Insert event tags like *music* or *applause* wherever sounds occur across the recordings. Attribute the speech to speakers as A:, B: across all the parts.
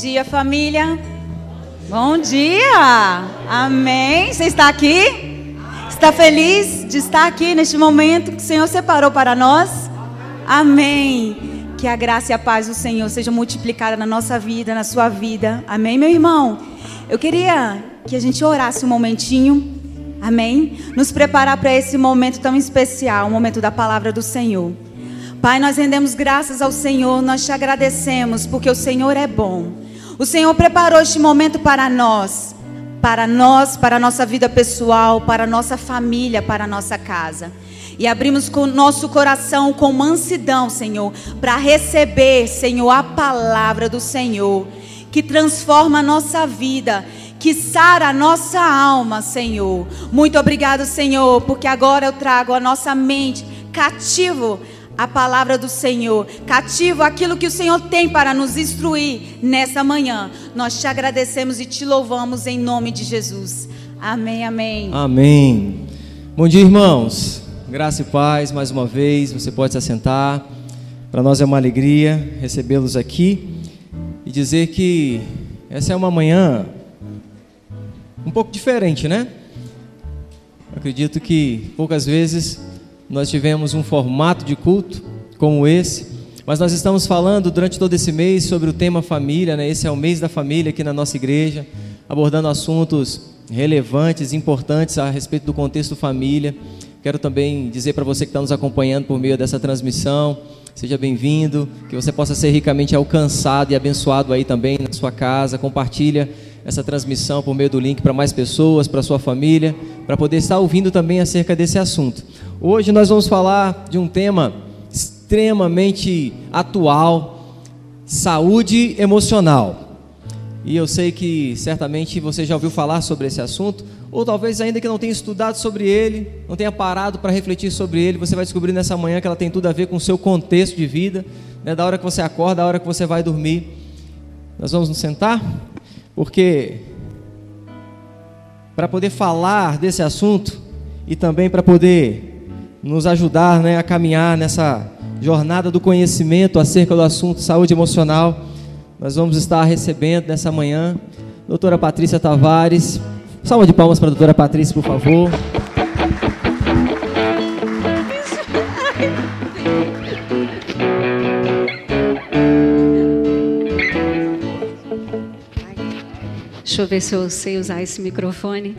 A: Bom dia, família. Bom dia. Amém. Você está aqui? Está feliz de estar aqui neste momento que o Senhor separou para nós? Amém. Que a graça e a paz do Senhor sejam multiplicadas na nossa vida, na sua vida. Amém, meu irmão. Eu queria que a gente orasse um momentinho. Amém. Nos preparar para esse momento tão especial, o momento da palavra do Senhor. Pai, nós rendemos graças ao Senhor, nós te agradecemos porque o Senhor é bom. O Senhor preparou este momento para nós, para nós, para a nossa vida pessoal, para a nossa família, para a nossa casa. E abrimos o nosso coração com mansidão, Senhor, para receber, Senhor, a palavra do Senhor, que transforma a nossa vida, que sara a nossa alma, Senhor. Muito obrigado, Senhor, porque agora eu trago a nossa mente cativo a palavra do Senhor, cativo aquilo que o Senhor tem para nos instruir nessa manhã. Nós te agradecemos e te louvamos em nome de Jesus. Amém, amém.
B: Amém. Bom dia, irmãos. Graça e paz mais uma vez. Você pode se assentar. Para nós é uma alegria recebê-los aqui e dizer que essa é uma manhã um pouco diferente, né? Acredito que poucas vezes nós tivemos um formato de culto como esse, mas nós estamos falando durante todo esse mês sobre o tema família, né? Esse é o mês da família aqui na nossa igreja, abordando assuntos relevantes, importantes a respeito do contexto família. Quero também dizer para você que está nos acompanhando por meio dessa transmissão, seja bem-vindo, que você possa ser ricamente alcançado e abençoado aí também na sua casa. Compartilha essa transmissão por meio do link para mais pessoas, para sua família, para poder estar ouvindo também acerca desse assunto. Hoje nós vamos falar de um tema extremamente atual: saúde emocional. E eu sei que certamente você já ouviu falar sobre esse assunto, ou talvez ainda que não tenha estudado sobre ele, não tenha parado para refletir sobre ele, você vai descobrir nessa manhã que ela tem tudo a ver com o seu contexto de vida, né, da hora que você acorda, da hora que você vai dormir. Nós vamos nos sentar, porque para poder falar desse assunto e também para poder nos ajudar né, a caminhar nessa jornada do conhecimento acerca do assunto saúde emocional. Nós vamos estar recebendo nessa manhã a doutora Patrícia Tavares. Salva de palmas para a doutora Patrícia, por favor.
C: Deixa eu ver se eu sei usar esse microfone.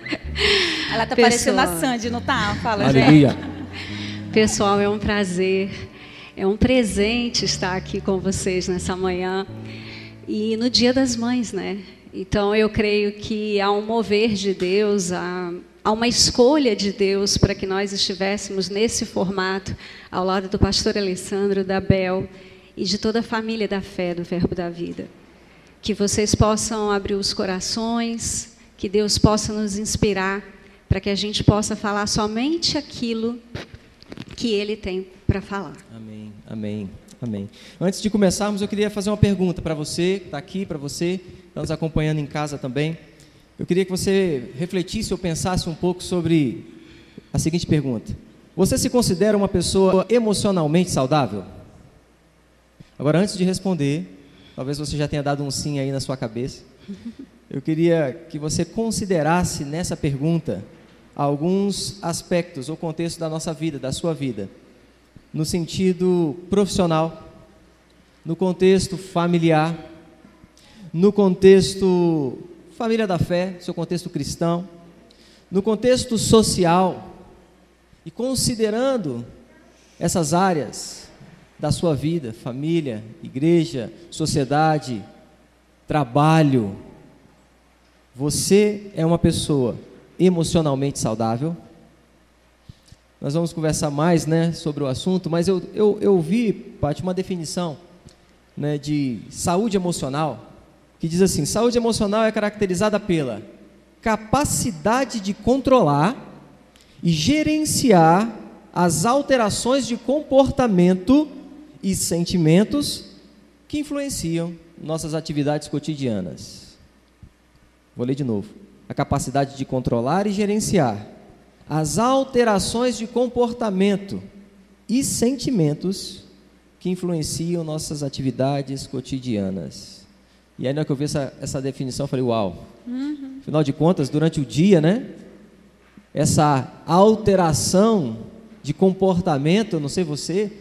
C: *laughs*
A: Ela tá Pessoal. parecendo a Sandy, não tá? Fala,
B: Aleluia.
C: gente. Pessoal, é um prazer, é um presente estar aqui com vocês nessa manhã e no Dia das Mães, né? Então eu creio que há um mover de Deus, há, há uma escolha de Deus para que nós estivéssemos nesse formato ao lado do pastor Alessandro, da Bel e de toda a família da fé do Verbo da Vida. Que vocês possam abrir os corações, que Deus possa nos inspirar para que a gente possa falar somente aquilo que Ele tem para falar.
B: Amém, amém, amém. Antes de começarmos, eu queria fazer uma pergunta para você, que está aqui, para você, que está nos acompanhando em casa também. Eu queria que você refletisse ou pensasse um pouco sobre a seguinte pergunta: Você se considera uma pessoa emocionalmente saudável? Agora, antes de responder, talvez você já tenha dado um sim aí na sua cabeça. Eu queria que você considerasse nessa pergunta alguns aspectos ou contexto da nossa vida, da sua vida, no sentido profissional, no contexto familiar, no contexto família da fé, seu contexto cristão, no contexto social e considerando essas áreas da sua vida, família, igreja, sociedade, trabalho, você é uma pessoa emocionalmente saudável. Nós vamos conversar mais né, sobre o assunto, mas eu, eu, eu vi, Paty, uma definição né, de saúde emocional, que diz assim: saúde emocional é caracterizada pela capacidade de controlar e gerenciar as alterações de comportamento e sentimentos que influenciam nossas atividades cotidianas. Vou ler de novo a capacidade de controlar e gerenciar as alterações de comportamento e sentimentos que influenciam nossas atividades cotidianas. E aí, na hora que eu vi essa, essa definição, eu falei, uau. Uhum. Afinal de contas, durante o dia, né? Essa alteração de comportamento, não sei você,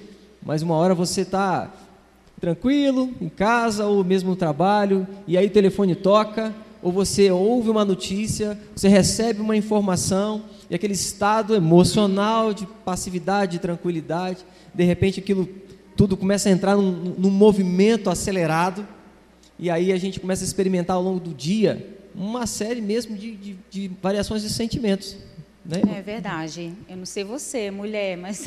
B: mas uma hora você está tranquilo, em casa ou mesmo no trabalho, e aí o telefone toca, ou você ouve uma notícia, você recebe uma informação, e aquele estado emocional de passividade, de tranquilidade, de repente aquilo tudo começa a entrar num, num movimento acelerado, e aí a gente começa a experimentar ao longo do dia uma série mesmo de, de, de variações de sentimentos. Né?
A: É verdade. Eu não sei você, mulher, mas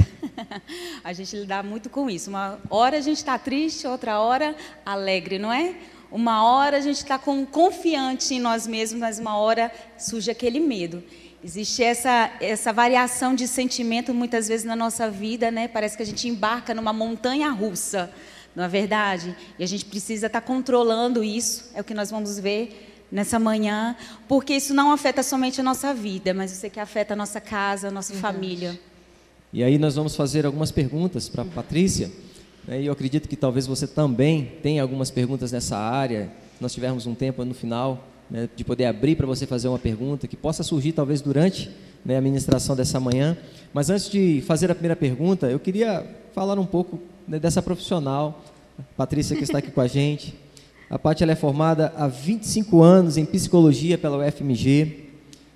A: *laughs* a gente lida muito com isso. Uma hora a gente está triste, outra hora alegre, não é? Uma hora a gente está confiante em nós mesmos, mas uma hora surge aquele medo. Existe essa, essa variação de sentimento muitas vezes na nossa vida, né? Parece que a gente embarca numa montanha russa, não é verdade? E a gente precisa estar tá controlando isso, é o que nós vamos ver nessa manhã, porque isso não afeta somente a nossa vida, mas eu sei que afeta a nossa casa, a nossa Verdade. família.
B: E aí nós vamos fazer algumas perguntas para a Patrícia, né, e eu acredito que talvez você também tenha algumas perguntas nessa área, nós tivermos um tempo no final né, de poder abrir para você fazer uma pergunta que possa surgir talvez durante né, a ministração dessa manhã. Mas antes de fazer a primeira pergunta, eu queria falar um pouco né, dessa profissional, Patrícia que está aqui com a gente. A Paty é formada há 25 anos em psicologia pela UFMG.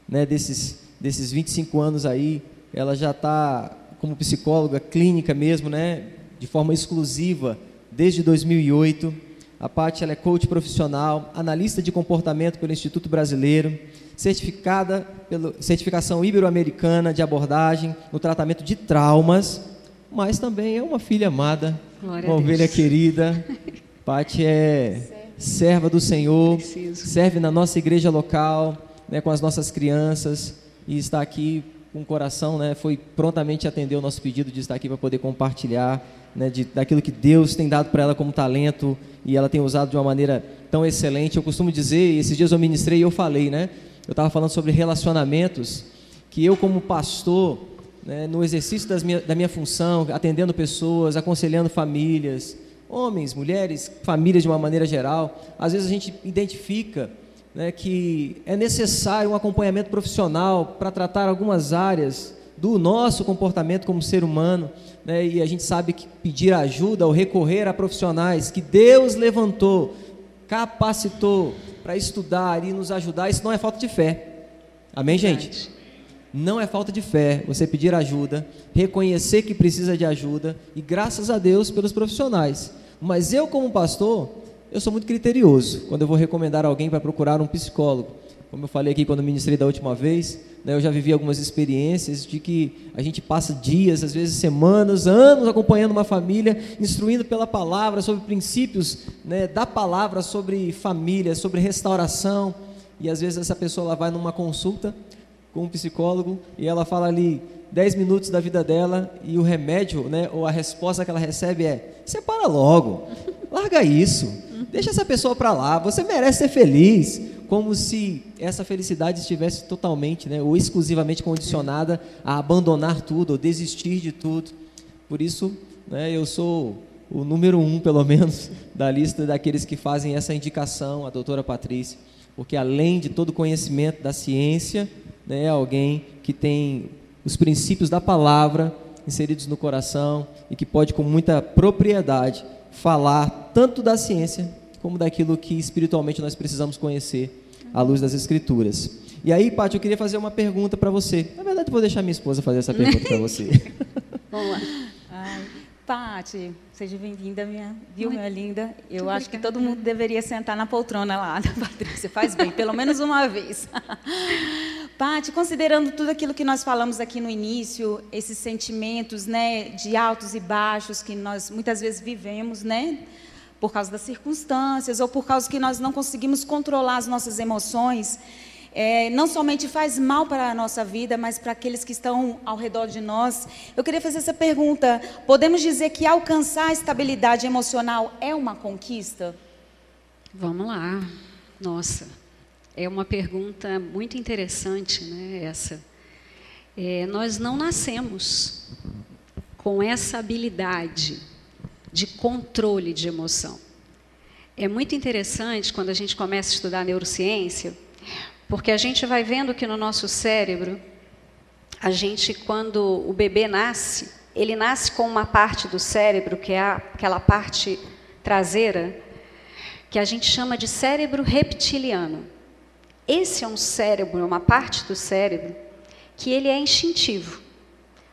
B: Né, desses, desses 25 anos aí, ela já está como psicóloga clínica mesmo, né, de forma exclusiva, desde 2008. A Paty é coach profissional, analista de comportamento pelo Instituto Brasileiro, certificada pela certificação ibero-americana de abordagem no tratamento de traumas, mas também é uma filha amada, uma ovelha querida. *laughs* Paty é serva do Senhor, Preciso. serve na nossa igreja local, né, com as nossas crianças e está aqui com o coração, né, foi prontamente atender o nosso pedido de estar aqui para poder compartilhar né, de, daquilo que Deus tem dado para ela como talento e ela tem usado de uma maneira tão excelente. Eu costumo dizer, esses dias eu ministrei e eu falei, né? Eu estava falando sobre relacionamentos, que eu como pastor, né, no exercício minha, da minha função, atendendo pessoas, aconselhando famílias, homens, mulheres, famílias de uma maneira geral, às vezes a gente identifica né, que é necessário um acompanhamento profissional para tratar algumas áreas do nosso comportamento como ser humano, né, e a gente sabe que pedir ajuda ou recorrer a profissionais que Deus levantou, capacitou para estudar e nos ajudar, isso não é falta de fé. Amém, gente? Não é falta de fé você pedir ajuda, reconhecer que precisa de ajuda e graças a Deus pelos profissionais. Mas eu, como pastor, eu sou muito criterioso quando eu vou recomendar alguém para procurar um psicólogo. Como eu falei aqui quando ministrei da última vez, né, eu já vivi algumas experiências de que a gente passa dias, às vezes semanas, anos acompanhando uma família, instruindo pela palavra sobre princípios né, da palavra, sobre família, sobre restauração. E às vezes essa pessoa ela vai numa consulta com um psicólogo e ela fala ali 10 minutos da vida dela e o remédio, né, ou a resposta que ela recebe é: separa logo, larga isso, deixa essa pessoa para lá, você merece ser feliz. Como se essa felicidade estivesse totalmente né, ou exclusivamente condicionada a abandonar tudo, ou desistir de tudo. Por isso, né, eu sou o número um, pelo menos, da lista daqueles que fazem essa indicação, a doutora Patrícia, porque além de todo conhecimento da ciência, né, alguém que tem os princípios da palavra inseridos no coração e que pode com muita propriedade falar tanto da ciência como daquilo que espiritualmente nós precisamos conhecer à luz das escrituras. E aí, Paty, eu queria fazer uma pergunta para você. Na verdade, vou deixar minha esposa fazer essa pergunta para você. *laughs*
A: Vamos lá. Ai, Pati, seja bem-vinda, minha, viu, minha linda? Eu Muito acho obrigada. que todo mundo deveria sentar na poltrona lá *laughs* da Patrícia. Faz bem, pelo menos uma vez. *laughs* Pati, considerando tudo aquilo que nós falamos aqui no início, esses sentimentos, né, de altos e baixos que nós muitas vezes vivemos, né, por causa das circunstâncias ou por causa que nós não conseguimos controlar as nossas emoções, é, não somente faz mal para a nossa vida, mas para aqueles que estão ao redor de nós. Eu queria fazer essa pergunta: podemos dizer que alcançar a estabilidade emocional é uma conquista?
C: Vamos lá. Nossa, é uma pergunta muito interessante, né? Essa. É, nós não nascemos com essa habilidade de controle de emoção. É muito interessante quando a gente começa a estudar neurociência, porque a gente vai vendo que no nosso cérebro, a gente, quando o bebê nasce, ele nasce com uma parte do cérebro, que é aquela parte traseira, que a gente chama de cérebro reptiliano. Esse é um cérebro, uma parte do cérebro, que ele é instintivo.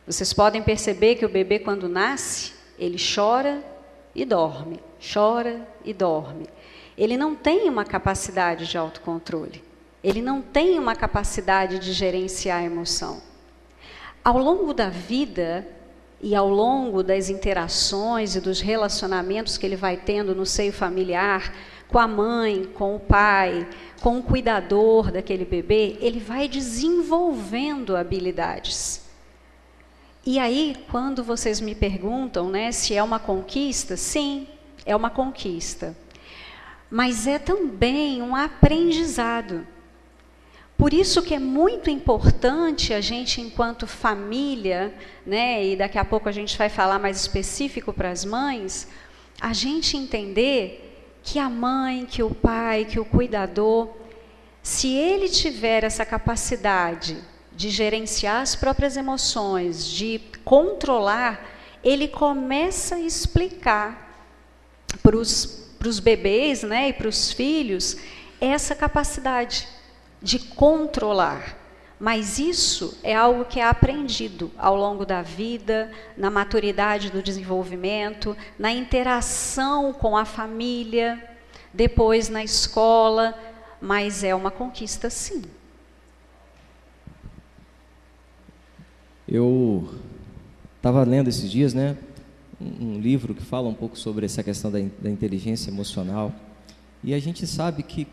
C: Vocês podem perceber que o bebê, quando nasce, ele chora e dorme, chora e dorme. Ele não tem uma capacidade de autocontrole. Ele não tem uma capacidade de gerenciar a emoção. Ao longo da vida e ao longo das interações e dos relacionamentos que ele vai tendo no seio familiar, com a mãe, com o pai, com o cuidador daquele bebê, ele vai desenvolvendo habilidades. E aí, quando vocês me perguntam né, se é uma conquista, sim, é uma conquista. Mas é também um aprendizado. Por isso que é muito importante a gente, enquanto família, né, e daqui a pouco a gente vai falar mais específico para as mães, a gente entender que a mãe, que o pai, que o cuidador, se ele tiver essa capacidade de gerenciar as próprias emoções, de controlar, ele começa a explicar para os bebês né, e para os filhos essa capacidade de controlar. Mas isso é algo que é aprendido ao longo da vida, na maturidade do desenvolvimento, na interação com a família, depois na escola, mas é uma conquista sim.
B: Eu estava lendo esses dias, né, um, livro que fala um pouco sobre essa questão da, da inteligência emocional. E a gente sabe que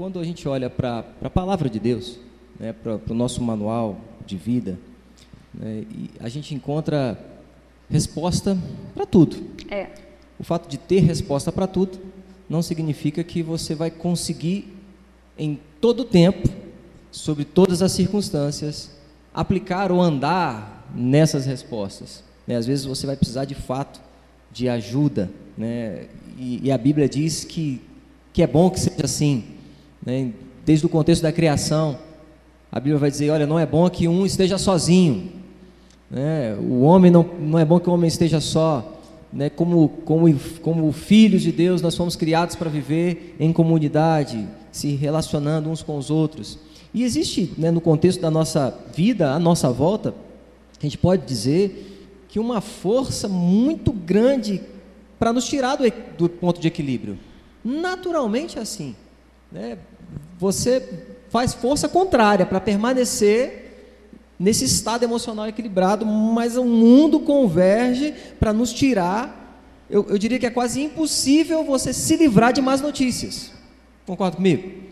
B: quando a gente olha para a palavra de Deus, né, para o nosso manual de vida, né, a gente encontra resposta para tudo.
C: É.
B: O fato de ter resposta para tudo não significa que você vai conseguir em todo o tempo, sobre todas as circunstâncias, aplicar ou andar nessas respostas. Né? Às vezes você vai precisar de fato de ajuda, né? e, e a Bíblia diz que, que é bom que seja assim. Né? Desde o contexto da criação, a Bíblia vai dizer: olha, não é bom que um esteja sozinho. Né? O homem não, não é bom que o homem esteja só. Né? Como, como, como filhos de Deus, nós fomos criados para viver em comunidade, se relacionando uns com os outros. E existe, né, no contexto da nossa vida, à nossa volta, a gente pode dizer que uma força muito grande para nos tirar do, do, ponto de equilíbrio. Naturalmente é assim. Né? Você faz força contrária para permanecer nesse estado emocional equilibrado, mas o mundo converge para nos tirar. Eu, eu diria que é quase impossível você se livrar de más notícias. Concorda comigo?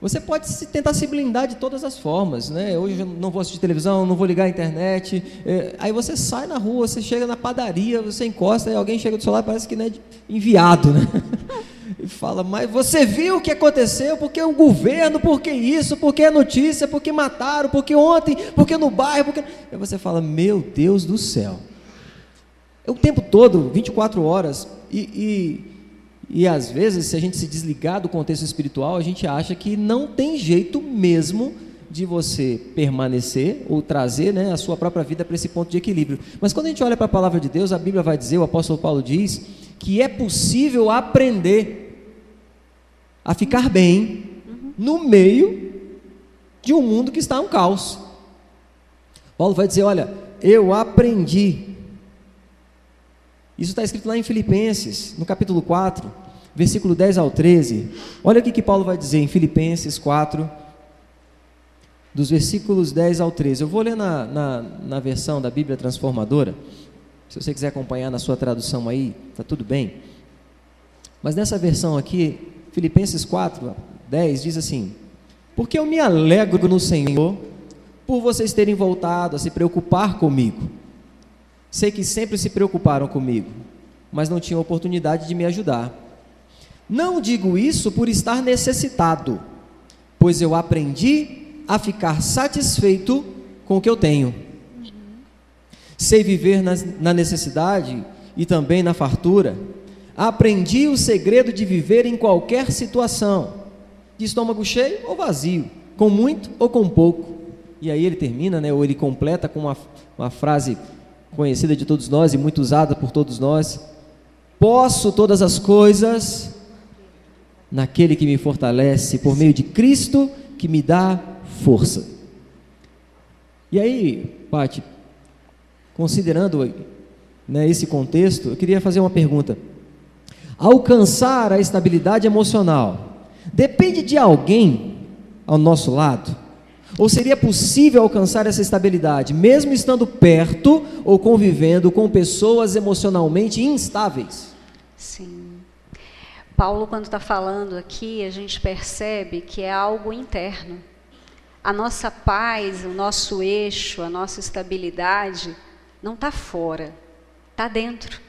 B: Você pode se, tentar se blindar de todas as formas, né? Hoje eu não vou assistir televisão, não vou ligar a internet. É, aí você sai na rua, você chega na padaria, você encosta, e alguém chega do seu lado, parece que né, enviado, né? *laughs* Fala, mas você viu o que aconteceu? Porque o governo, porque isso, porque a notícia, porque mataram, porque ontem, porque no bairro, porque. Aí você fala, meu Deus do céu. É o tempo todo, 24 horas, e, e e às vezes, se a gente se desligar do contexto espiritual, a gente acha que não tem jeito mesmo de você permanecer ou trazer né, a sua própria vida para esse ponto de equilíbrio. Mas quando a gente olha para a palavra de Deus, a Bíblia vai dizer, o apóstolo Paulo diz, que é possível aprender a ficar bem no meio de um mundo que está um caos. Paulo vai dizer: Olha, eu aprendi isso está escrito lá em Filipenses, no capítulo 4, versículo 10 ao 13. Olha o que, Paulo vai dizer em Filipenses 4, dos versículos 10 ao 13. Eu vou ler na, na, na versão da Bíblia Transformadora. Se você quiser acompanhar na sua tradução aí, está tudo bem. Mas nessa versão aqui, Filipenses 4, 10, diz assim: Porque eu me alegro no Senhor por vocês terem voltado a se preocupar comigo Sei que sempre se preocuparam comigo, mas não tinham oportunidade de me ajudar. Não digo isso por estar necessitado, pois eu aprendi a ficar satisfeito com o que eu tenho. Sei viver na necessidade e também na fartura, Aprendi o segredo de viver em qualquer situação, de estômago cheio ou vazio, com muito ou com pouco. E aí ele termina, né, ou ele completa com uma, uma frase conhecida de todos nós e muito usada por todos nós: Posso todas as coisas naquele que me fortalece, por meio de Cristo que me dá força. E aí, Pati, considerando né, esse contexto, eu queria fazer uma pergunta. Alcançar a estabilidade emocional depende de alguém ao nosso lado? Ou seria possível alcançar essa estabilidade, mesmo estando perto ou convivendo com pessoas emocionalmente instáveis?
C: Sim. Paulo, quando está falando aqui, a gente percebe que é algo interno. A nossa paz, o nosso eixo, a nossa estabilidade não está fora, está dentro.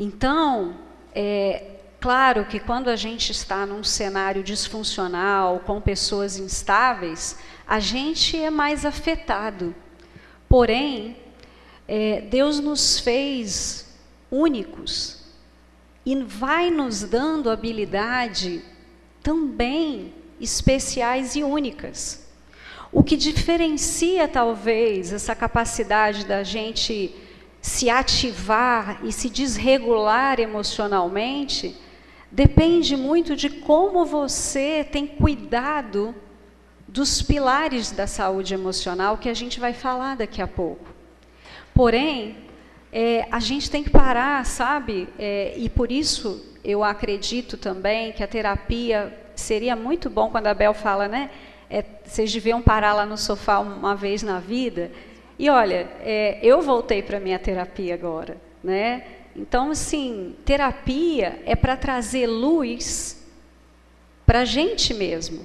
C: Então, é claro que quando a gente está num cenário disfuncional, com pessoas instáveis, a gente é mais afetado. Porém, é, Deus nos fez únicos e vai nos dando habilidade também especiais e únicas. O que diferencia talvez essa capacidade da gente se ativar e se desregular emocionalmente depende muito de como você tem cuidado dos pilares da saúde emocional que a gente vai falar daqui a pouco. Porém, é, a gente tem que parar, sabe? É, e por isso eu acredito também que a terapia seria muito bom quando a Bel fala, né? É, vocês deviam parar lá no sofá uma vez na vida e olha, é, eu voltei para minha terapia agora, né? Então, assim, terapia é para trazer luz para a gente mesmo.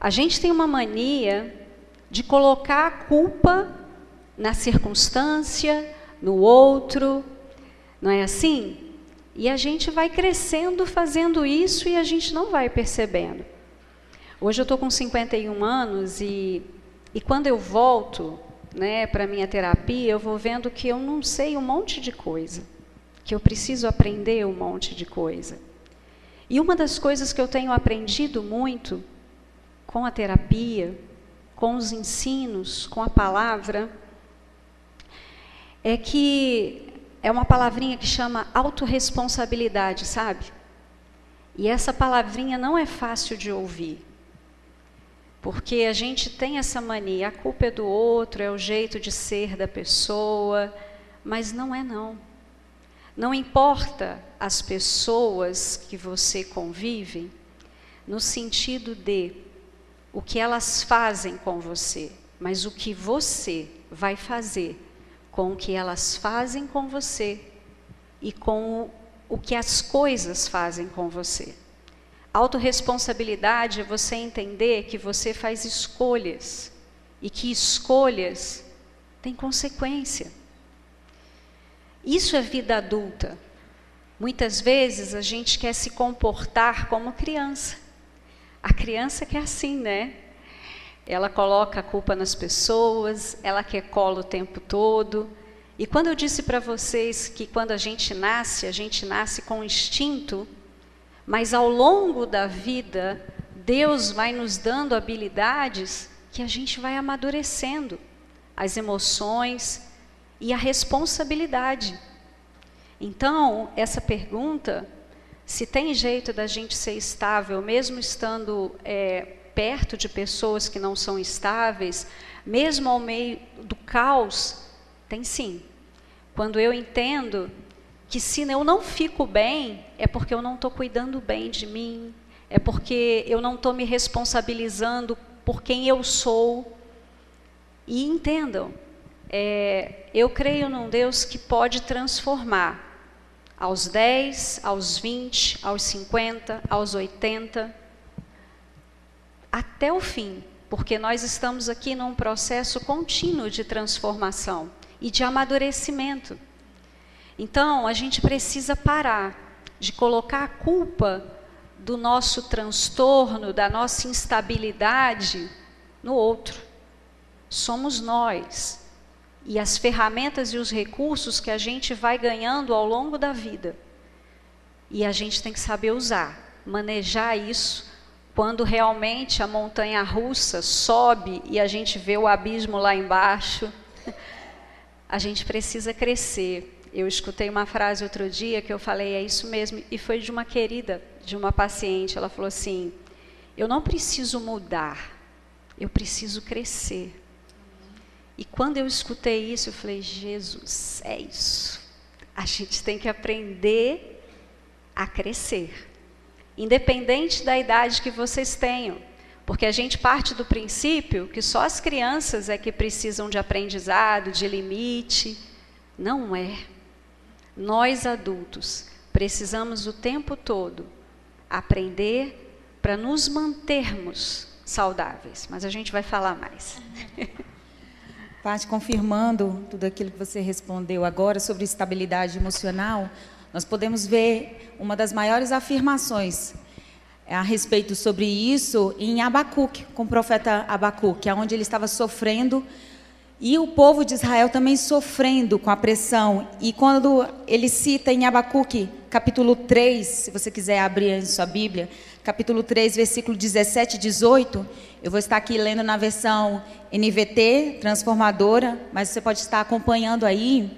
C: A gente tem uma mania de colocar a culpa na circunstância, no outro, não é assim? E a gente vai crescendo fazendo isso e a gente não vai percebendo. Hoje eu estou com 51 anos e, e quando eu volto né, para minha terapia, eu vou vendo que eu não sei um monte de coisa, que eu preciso aprender um monte de coisa. E uma das coisas que eu tenho aprendido muito com a terapia, com os ensinos, com a palavra, é que é uma palavrinha que chama autorresponsabilidade, sabe? E essa palavrinha não é fácil de ouvir. Porque a gente tem essa mania, a culpa é do outro, é o jeito de ser da pessoa, mas não é não. Não importa as pessoas que você convive, no sentido de o que elas fazem com você, mas o que você vai fazer com o que elas fazem com você e com o que as coisas fazem com você. Autoresponsabilidade é você entender que você faz escolhas e que escolhas têm consequência. Isso é vida adulta. Muitas vezes a gente quer se comportar como criança. A criança que é assim, né? Ela coloca a culpa nas pessoas, ela quer colo o tempo todo. E quando eu disse para vocês que quando a gente nasce, a gente nasce com instinto, mas ao longo da vida, Deus vai nos dando habilidades que a gente vai amadurecendo as emoções e a responsabilidade. Então, essa pergunta, se tem jeito da gente ser estável, mesmo estando é, perto de pessoas que não são estáveis, mesmo ao meio do caos, tem sim. Quando eu entendo que se eu não fico bem, é porque eu não estou cuidando bem de mim, é porque eu não estou me responsabilizando por quem eu sou. E entendam, é, eu creio num Deus que pode transformar aos 10, aos 20, aos 50, aos 80, até o fim, porque nós estamos aqui num processo contínuo de transformação e de amadurecimento. Então, a gente precisa parar de colocar a culpa do nosso transtorno, da nossa instabilidade no outro. Somos nós. E as ferramentas e os recursos que a gente vai ganhando ao longo da vida. E a gente tem que saber usar, manejar isso quando realmente a montanha russa sobe e a gente vê o abismo lá embaixo. *laughs* A gente precisa crescer. Eu escutei uma frase outro dia que eu falei, é isso mesmo, e foi de uma querida, de uma paciente. Ela falou assim: Eu não preciso mudar, eu preciso crescer. E quando eu escutei isso, eu falei: Jesus, é isso. A gente tem que aprender a crescer, independente da idade que vocês tenham. Porque a gente parte do princípio que só as crianças é que precisam de aprendizado, de limite. Não é. Nós adultos precisamos o tempo todo aprender para nos mantermos saudáveis. Mas a gente vai falar mais. *laughs*
A: Parte confirmando tudo aquilo que você respondeu agora sobre estabilidade emocional, nós podemos ver uma das maiores afirmações a respeito sobre isso em Abacuque, com o profeta Abacuque, onde ele estava sofrendo e o povo de Israel também sofrendo com a pressão. E quando ele cita em Abacuque, capítulo 3, se você quiser abrir em sua Bíblia, capítulo 3, versículo 17 e 18, eu vou estar aqui lendo na versão NVT, transformadora, mas você pode estar acompanhando aí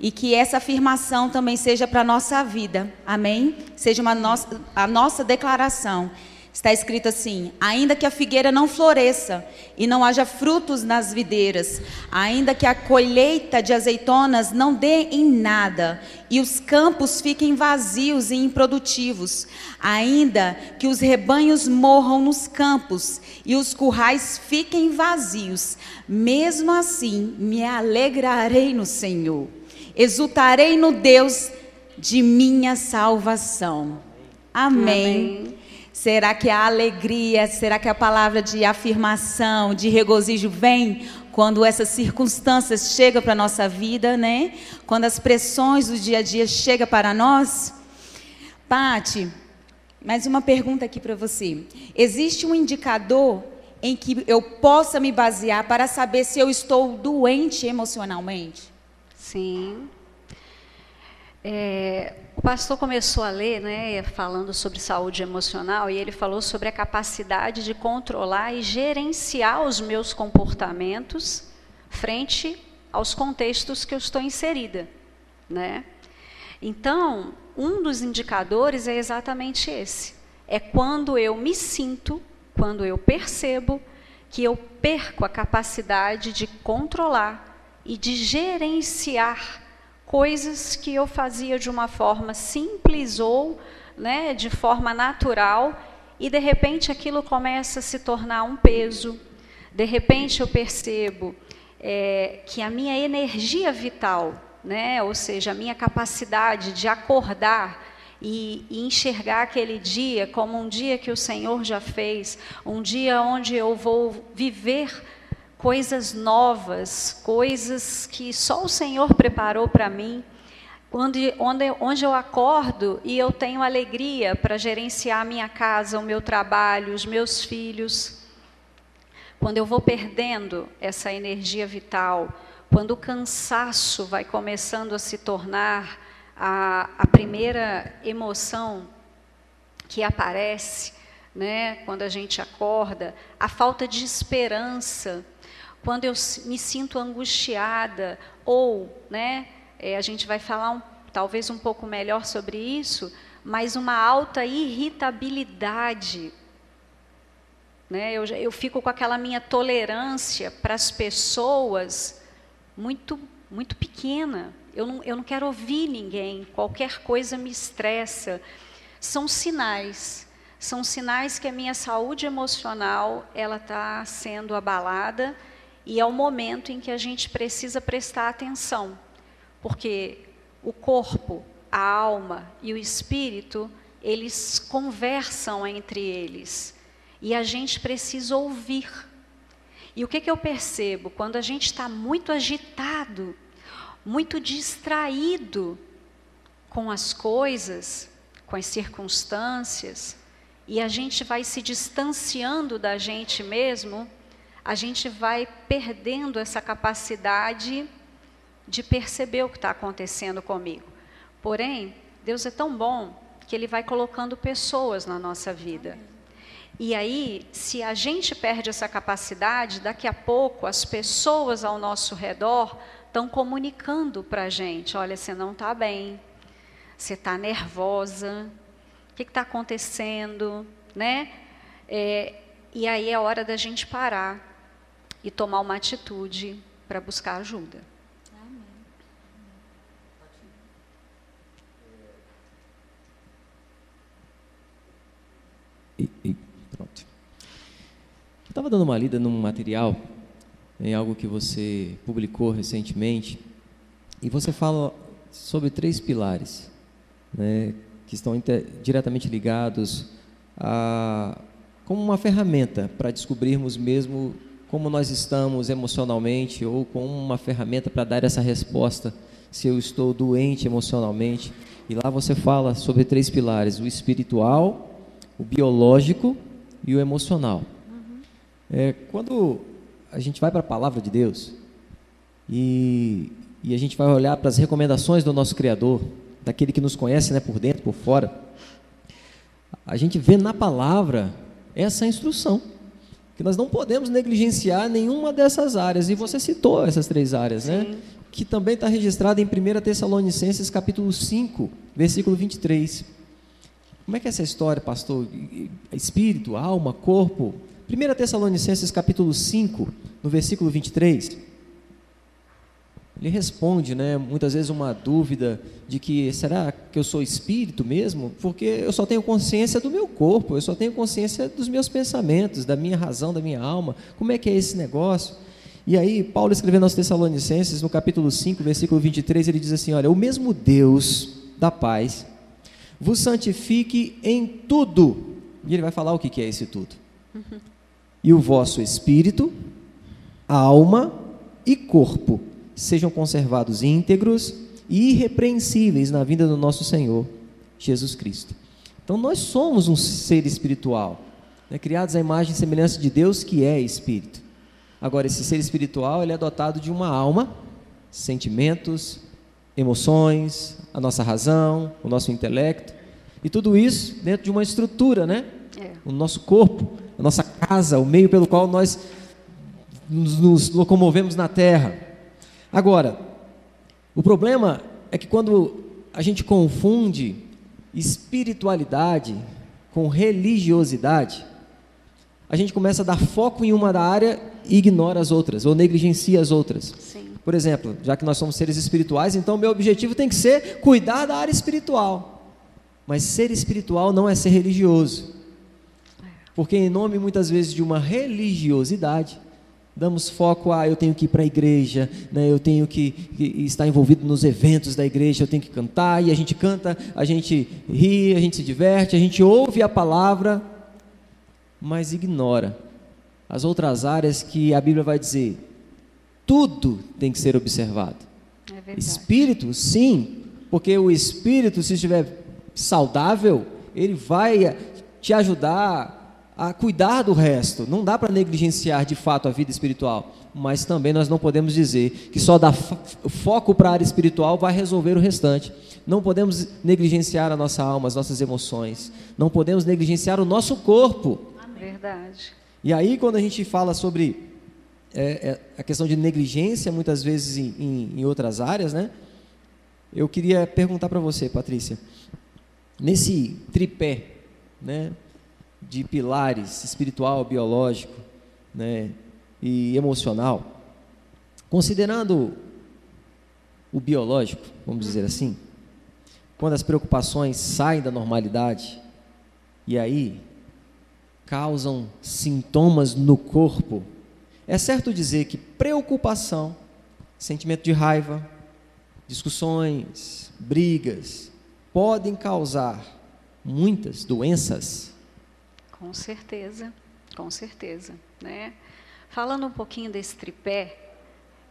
A: e que essa afirmação também seja para a nossa vida. Amém? Seja uma nossa, a nossa declaração. Está escrito assim: ainda que a figueira não floresça e não haja frutos nas videiras, ainda que a colheita de azeitonas não dê em nada e os campos fiquem vazios e improdutivos, ainda que os rebanhos morram nos campos e os currais fiquem vazios, mesmo assim me alegrarei no Senhor exultarei no Deus de minha salvação. Amém. Amém. Será que a alegria, será que a palavra de afirmação, de regozijo vem quando essas circunstâncias chegam para a nossa vida, né? Quando as pressões do dia a dia chegam para nós? Pati, mais uma pergunta aqui para você. Existe um indicador em que eu possa me basear para saber se eu estou doente emocionalmente?
C: Sim. É, o pastor começou a ler, né, falando sobre saúde emocional, e ele falou sobre a capacidade de controlar e gerenciar os meus comportamentos frente aos contextos que eu estou inserida, né? Então, um dos indicadores é exatamente esse. É quando eu me sinto, quando eu percebo que eu perco a capacidade de controlar e de gerenciar coisas que eu fazia de uma forma simples ou né, de forma natural e de repente aquilo começa a se tornar um peso. De repente eu percebo é, que a minha energia vital, né, ou seja, a minha capacidade de acordar e, e, enxergar aquele dia como um dia que o Senhor já fez, um dia onde eu vou viver coisas novas, coisas que só o Senhor preparou para mim, onde, onde, onde eu acordo e eu tenho alegria para gerenciar a minha casa, o meu trabalho, os meus filhos. Quando eu vou perdendo essa energia vital, quando o cansaço vai começando a se tornar a, a primeira emoção que aparece, né, quando a gente acorda, a falta de esperança, quando eu me sinto angustiada, ou, né, é, a gente vai falar um, talvez um pouco melhor sobre isso, mas uma alta irritabilidade. Né, eu, eu fico com aquela minha tolerância para as pessoas muito, muito pequena. Eu não, eu não quero ouvir ninguém, qualquer coisa me estressa. São sinais, são sinais que a minha saúde emocional ela está sendo abalada e é o momento em que a gente precisa prestar atenção, porque o corpo, a alma e o espírito, eles conversam entre eles. E a gente precisa ouvir. E o que, que eu percebo? Quando a gente está muito agitado, muito distraído com as coisas, com as circunstâncias, e a gente vai se distanciando da gente mesmo, a gente vai perdendo essa capacidade de perceber o que está acontecendo comigo. Porém, Deus é tão bom que Ele vai colocando pessoas na nossa vida. E aí, se a gente perde essa capacidade, daqui a pouco as pessoas ao nosso redor estão comunicando para a gente: olha, você não está bem, você está nervosa, o que está acontecendo, né? É, e aí é hora da gente parar e tomar uma atitude para buscar ajuda.
B: E, e, pronto. Estava dando uma lida num material, em algo que você publicou recentemente, e você fala sobre três pilares, né, que estão diretamente ligados a como uma ferramenta para descobrirmos mesmo como nós estamos emocionalmente ou como uma ferramenta para dar essa resposta se eu estou doente emocionalmente. E lá você fala sobre três pilares: o espiritual, o biológico e o emocional. Uhum. É, quando a gente vai para a palavra de Deus e, e a gente vai olhar para as recomendações do nosso Criador, daquele que nos conhece né, por dentro, por fora, a gente vê na palavra essa instrução que nós não podemos negligenciar nenhuma dessas áreas. E você citou essas três áreas, né? Sim. né? Que também está registrada em 1 Tessalonicenses capítulo 5, versículo 23. Como é que é essa história, pastor? Espírito, alma, corpo? 1 Tessalonicenses capítulo 5, no versículo 23. Ele responde, né, muitas vezes uma dúvida de que será que eu sou espírito mesmo? Porque eu só tenho consciência do meu corpo, eu só tenho consciência dos meus pensamentos, da minha razão, da minha alma. Como é que é esse negócio? E aí, Paulo escrevendo aos Tessalonicenses, no capítulo 5, versículo 23, ele diz assim: Olha, o mesmo Deus da paz vos santifique em tudo. E ele vai falar o que é esse tudo. Uhum. E o vosso espírito, alma e corpo sejam conservados íntegros e irrepreensíveis na vida do nosso Senhor Jesus Cristo. Então nós somos um ser espiritual, né, criados à imagem e semelhança de Deus que é espírito. Agora esse ser espiritual ele é dotado de uma alma, sentimentos, emoções, a nossa razão, o nosso intelecto e tudo isso dentro de uma estrutura, né? É. O nosso corpo, a nossa casa, o meio pelo qual nós nos, nos locomovemos na terra. Agora, o problema é que quando a gente confunde espiritualidade com religiosidade, a gente começa a dar foco em uma da área e ignora as outras, ou negligencia as outras. Sim. Por exemplo, já que nós somos seres espirituais, então meu objetivo tem que ser cuidar da área espiritual. Mas ser espiritual não é ser religioso. É. Porque, em nome muitas vezes de uma religiosidade, damos foco a eu tenho que ir para a igreja, né, eu tenho que, que, estar envolvido nos eventos da igreja, eu tenho que cantar, e a gente canta, a gente ri, a gente se diverte, a gente ouve a palavra, mas ignora as outras áreas que a Bíblia vai dizer. Tudo tem que ser observado. É espírito, sim, porque o espírito, se estiver saudável, ele vai te ajudar a cuidar do resto. Não dá para negligenciar de fato a vida espiritual, mas também nós não podemos dizer que só dar foco para a área espiritual vai resolver o restante. Não podemos negligenciar a nossa alma, as nossas emoções. Não podemos negligenciar o nosso corpo.
C: Verdade.
B: E aí, quando a gente fala sobre é, é, a questão de negligência, muitas vezes em, em, em outras áreas, né? Eu queria perguntar para você, Patrícia, nesse tripé, né? De pilares espiritual, biológico né, e emocional, considerando o biológico, vamos dizer assim, quando as preocupações saem da normalidade e aí causam sintomas no corpo, é certo dizer que preocupação, sentimento de raiva, discussões, brigas, podem causar muitas doenças
C: com certeza, com certeza. Né? Falando um pouquinho desse tripé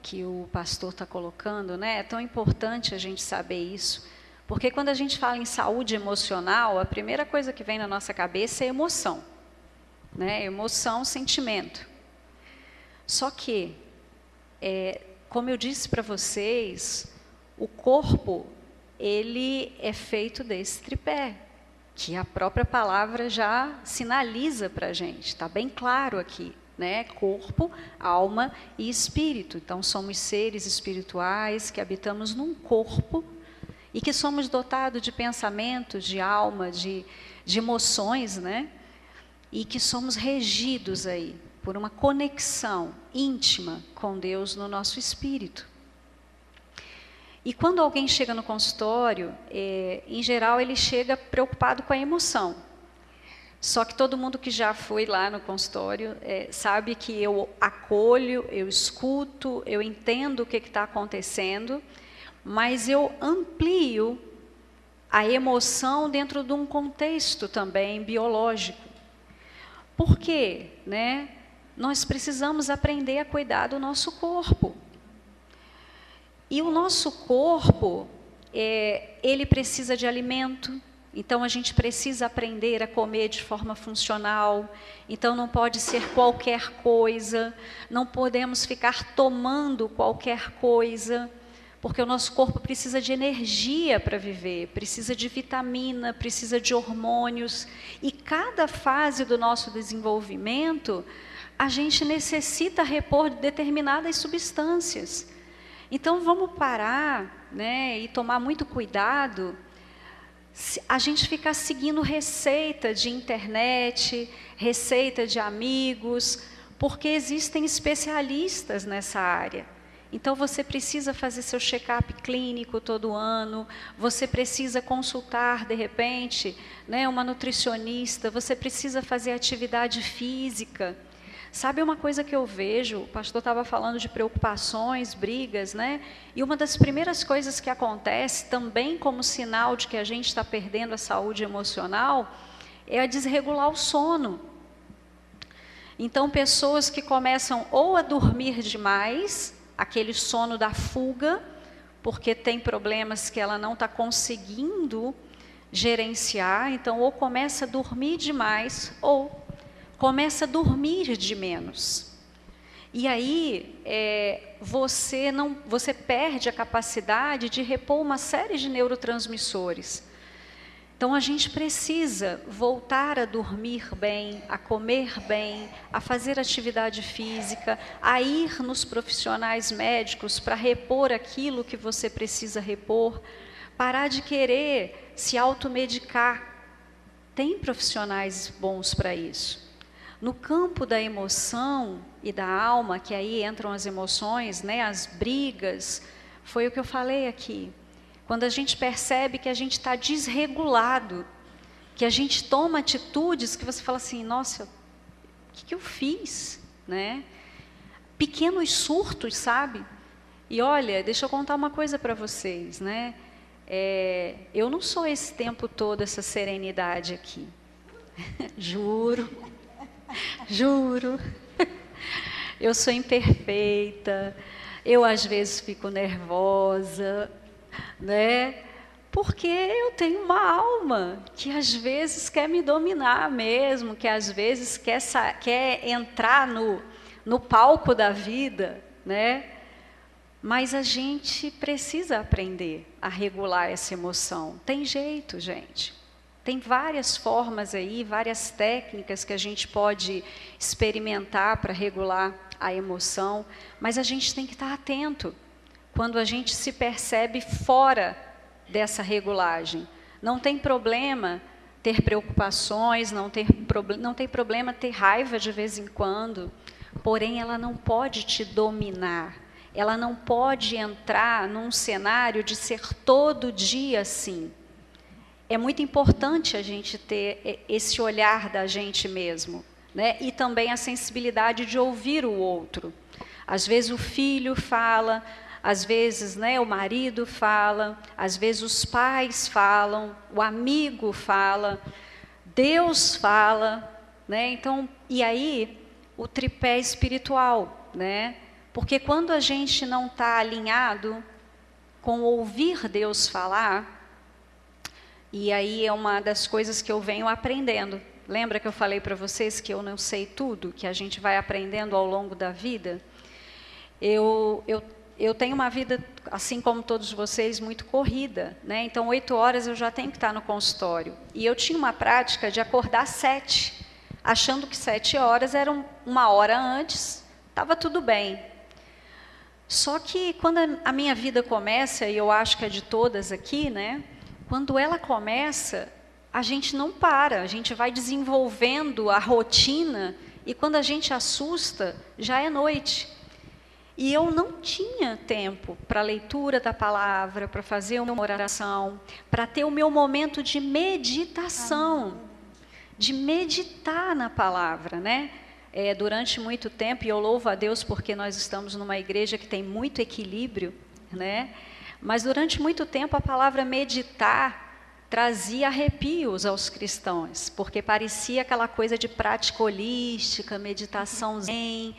C: que o pastor está colocando, né? é tão importante a gente saber isso, porque quando a gente fala em saúde emocional, a primeira coisa que vem na nossa cabeça é emoção. Né? Emoção, sentimento. Só que, é, como eu disse para vocês, o corpo ele é feito desse tripé, que a própria palavra já sinaliza para a gente, está bem claro aqui. Né? Corpo, alma e espírito. Então, somos seres espirituais que habitamos num corpo e que somos dotados de pensamentos, de alma, de, de emoções, né? E que somos regidos aí por uma conexão íntima com Deus no nosso espírito. E quando alguém chega no consultório, é, em geral ele chega preocupado com a emoção. Só que todo mundo que já foi lá no consultório é, sabe que eu acolho, eu escuto, eu entendo o que está acontecendo, mas eu amplio a emoção dentro de um contexto também biológico. Por quê? Né? Nós precisamos aprender a cuidar do nosso corpo. E o nosso corpo, é, ele precisa de alimento, então a gente precisa aprender a comer de forma funcional. Então não pode ser qualquer coisa, não podemos ficar tomando qualquer coisa, porque o nosso corpo precisa de energia para viver, precisa de vitamina, precisa de hormônios, e cada fase do nosso desenvolvimento a gente necessita repor determinadas substâncias. Então vamos parar, né, e tomar muito cuidado. A gente ficar seguindo receita de internet, receita de amigos, porque existem especialistas nessa área. Então você precisa fazer seu check-up clínico todo ano, você precisa consultar de repente, né, uma nutricionista, você precisa fazer atividade física. Sabe uma coisa que eu vejo? O pastor estava falando de preocupações, brigas, né? E uma das primeiras coisas que acontece, também como sinal de que a gente está perdendo a saúde emocional, é a desregular o sono. Então, pessoas que começam ou a dormir demais, aquele sono da fuga, porque tem problemas que ela não está conseguindo gerenciar, então, ou começa a dormir demais, ou começa a dormir de menos. E aí é, você não, você perde a capacidade de repor uma série de neurotransmissores. Então a gente precisa voltar a dormir bem, a comer bem, a fazer atividade física, a ir nos profissionais médicos para repor aquilo que você precisa repor, parar de querer se automedicar. Tem profissionais bons para isso. No campo da emoção e da alma, que aí entram as emoções, né, as brigas, foi o que eu falei aqui. Quando a gente percebe que a gente está desregulado, que a gente toma atitudes que você fala assim, nossa, o que, que eu fiz, né? Pequenos surtos, sabe? E olha, deixa eu contar uma coisa para vocês, né? É, eu não sou esse tempo todo essa serenidade aqui, *laughs* juro. Juro. Eu sou imperfeita. Eu às vezes fico nervosa, né? Porque eu tenho uma alma que às vezes quer me dominar mesmo, que às vezes quer, quer entrar no, no palco da vida, né? Mas a gente precisa aprender a regular essa emoção. Tem jeito, gente. Tem várias formas aí, várias técnicas que a gente pode experimentar para regular a emoção, mas a gente tem que estar atento quando a gente se percebe fora dessa regulagem. Não tem problema ter preocupações, não, ter não tem problema ter raiva de vez em quando, porém ela não pode te dominar. Ela não pode entrar num cenário de ser todo dia assim é muito importante a gente ter esse olhar da gente mesmo, né? E também a sensibilidade de ouvir o outro. Às vezes o filho fala, às vezes, né, o marido fala, às vezes os pais falam, o amigo fala, Deus fala, né? Então, e aí o tripé espiritual, né? Porque quando a gente não está alinhado com ouvir Deus falar, e aí é uma das coisas que eu venho aprendendo. Lembra que eu falei para vocês que eu não sei tudo, que a gente vai aprendendo ao longo da vida? Eu, eu eu tenho uma vida, assim como todos vocês, muito corrida, né? Então, oito horas eu já tenho que estar no consultório. E eu tinha uma prática de acordar sete, achando que sete horas eram uma hora antes, estava tudo bem. Só que quando a minha vida começa, e eu acho que é de todas aqui, né? Quando ela começa, a gente não para, a gente vai desenvolvendo a rotina e quando a gente assusta, já é noite. E eu não tinha tempo para leitura da palavra, para fazer uma oração, para ter o meu momento de meditação, de meditar na palavra, né? É, durante muito tempo, e eu louvo a Deus porque nós estamos numa igreja que tem muito equilíbrio, né? Mas durante muito tempo a palavra meditar trazia arrepios aos cristãos, porque parecia aquela coisa de prática holística, meditação zen.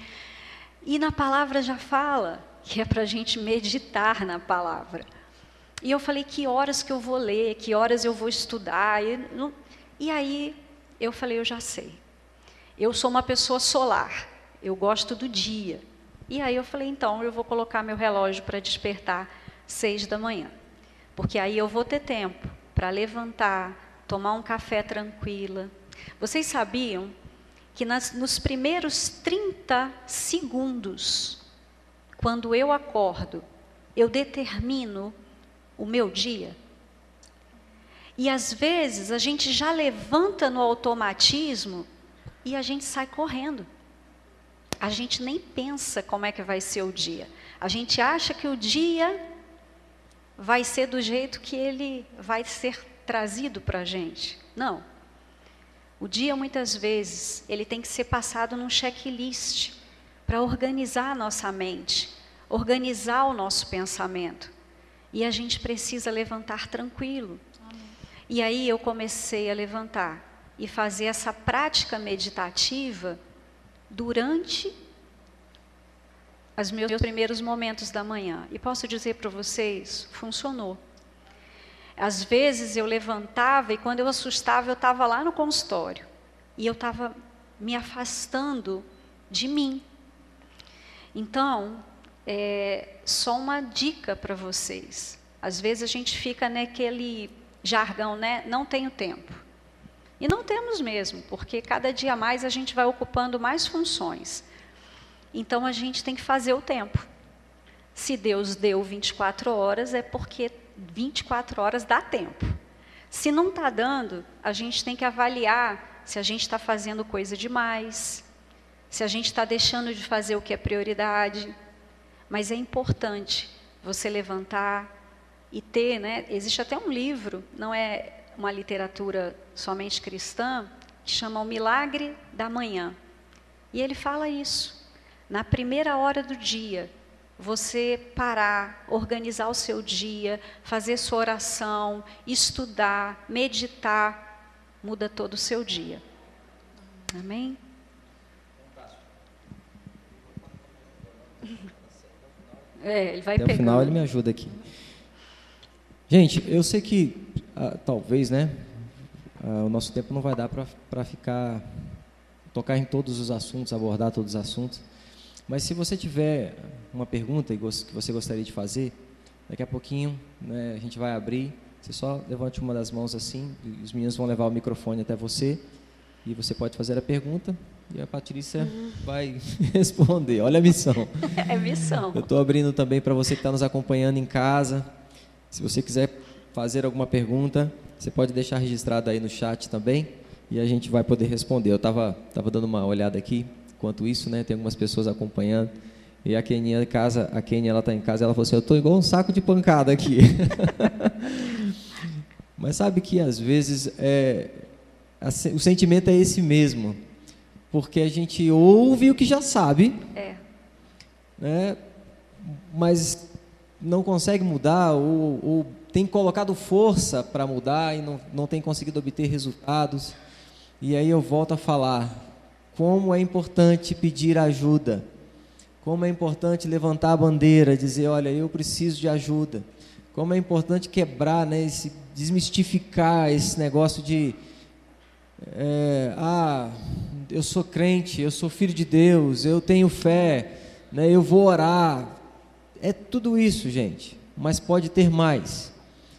C: E na palavra já fala que é para a gente meditar na palavra. E eu falei, que horas que eu vou ler, que horas eu vou estudar. E, não... e aí eu falei, eu já sei. Eu sou uma pessoa solar, eu gosto do dia. E aí eu falei, então eu vou colocar meu relógio para despertar seis da manhã. Porque aí eu vou ter tempo para levantar, tomar um café tranquila. Vocês sabiam que nas, nos primeiros 30 segundos, quando eu acordo, eu determino o meu dia. E às vezes a gente já levanta no automatismo e a gente sai correndo. A gente nem pensa como é que vai ser o dia. A gente acha que o dia vai ser do jeito que ele vai ser trazido para a gente. Não. O dia, muitas vezes, ele tem que ser passado num checklist para organizar a nossa mente, organizar o nosso pensamento. E a gente precisa levantar tranquilo. Amém. E aí eu comecei a levantar e fazer essa prática meditativa durante os meus primeiros momentos da manhã. E posso dizer para vocês, funcionou. Às vezes eu levantava e quando eu assustava, eu estava lá no consultório. E eu estava me afastando de mim. Então, é, só uma dica para vocês. Às vezes a gente fica naquele jargão, né? Não tenho tempo. E não temos mesmo, porque cada dia mais a gente vai ocupando mais funções. Então a gente tem que fazer o tempo. Se Deus deu 24 horas, é porque 24 horas dá tempo. Se não está dando, a gente tem que avaliar se a gente está fazendo coisa demais, se a gente está deixando de fazer o que é prioridade. Mas é importante você levantar e ter, né? Existe até um livro, não é uma literatura somente cristã, que chama O Milagre da Manhã. E ele fala isso. Na primeira hora do dia, você parar, organizar o seu dia, fazer sua oração, estudar, meditar, muda todo o seu dia. Amém? *laughs* É, ele vai
B: Até
C: pegando.
B: final ele me ajuda aqui. Gente, eu sei que ah, talvez, né, ah, o nosso tempo não vai dar para ficar tocar em todos os assuntos, abordar todos os assuntos. Mas se você tiver uma pergunta que você gostaria de fazer, daqui a pouquinho né, a gente vai abrir. Você só levante uma das mãos assim, os meninos vão levar o microfone até você e você pode fazer a pergunta e a Patrícia uhum. vai *laughs* responder. Olha a missão. *laughs*
C: É missão.
B: Eu estou abrindo também para você que está nos acompanhando em casa. Se você quiser fazer alguma pergunta, você pode deixar registrado aí no chat também e a gente vai poder responder. Eu estava tava dando uma olhada aqui, Enquanto isso, né, tem algumas pessoas acompanhando. E a Kenia, casa, a Kenia ela está em casa, ela falou assim, eu estou igual um saco de pancada aqui. *laughs* Mas sabe que às vezes é, a, o sentimento é esse mesmo, porque a gente ouve o que já sabe,
C: é.
B: né, mas não consegue mudar ou, ou tem colocado força para mudar e não, não tem conseguido obter resultados. E aí eu volto a falar, como é importante pedir ajuda, como é importante levantar a bandeira, dizer, olha, eu preciso de ajuda, como é importante quebrar, né, esse, desmistificar esse negócio de, é, ah, eu sou crente, eu sou filho de Deus, eu tenho fé, né, eu vou orar. é tudo isso, gente, mas pode ter mais.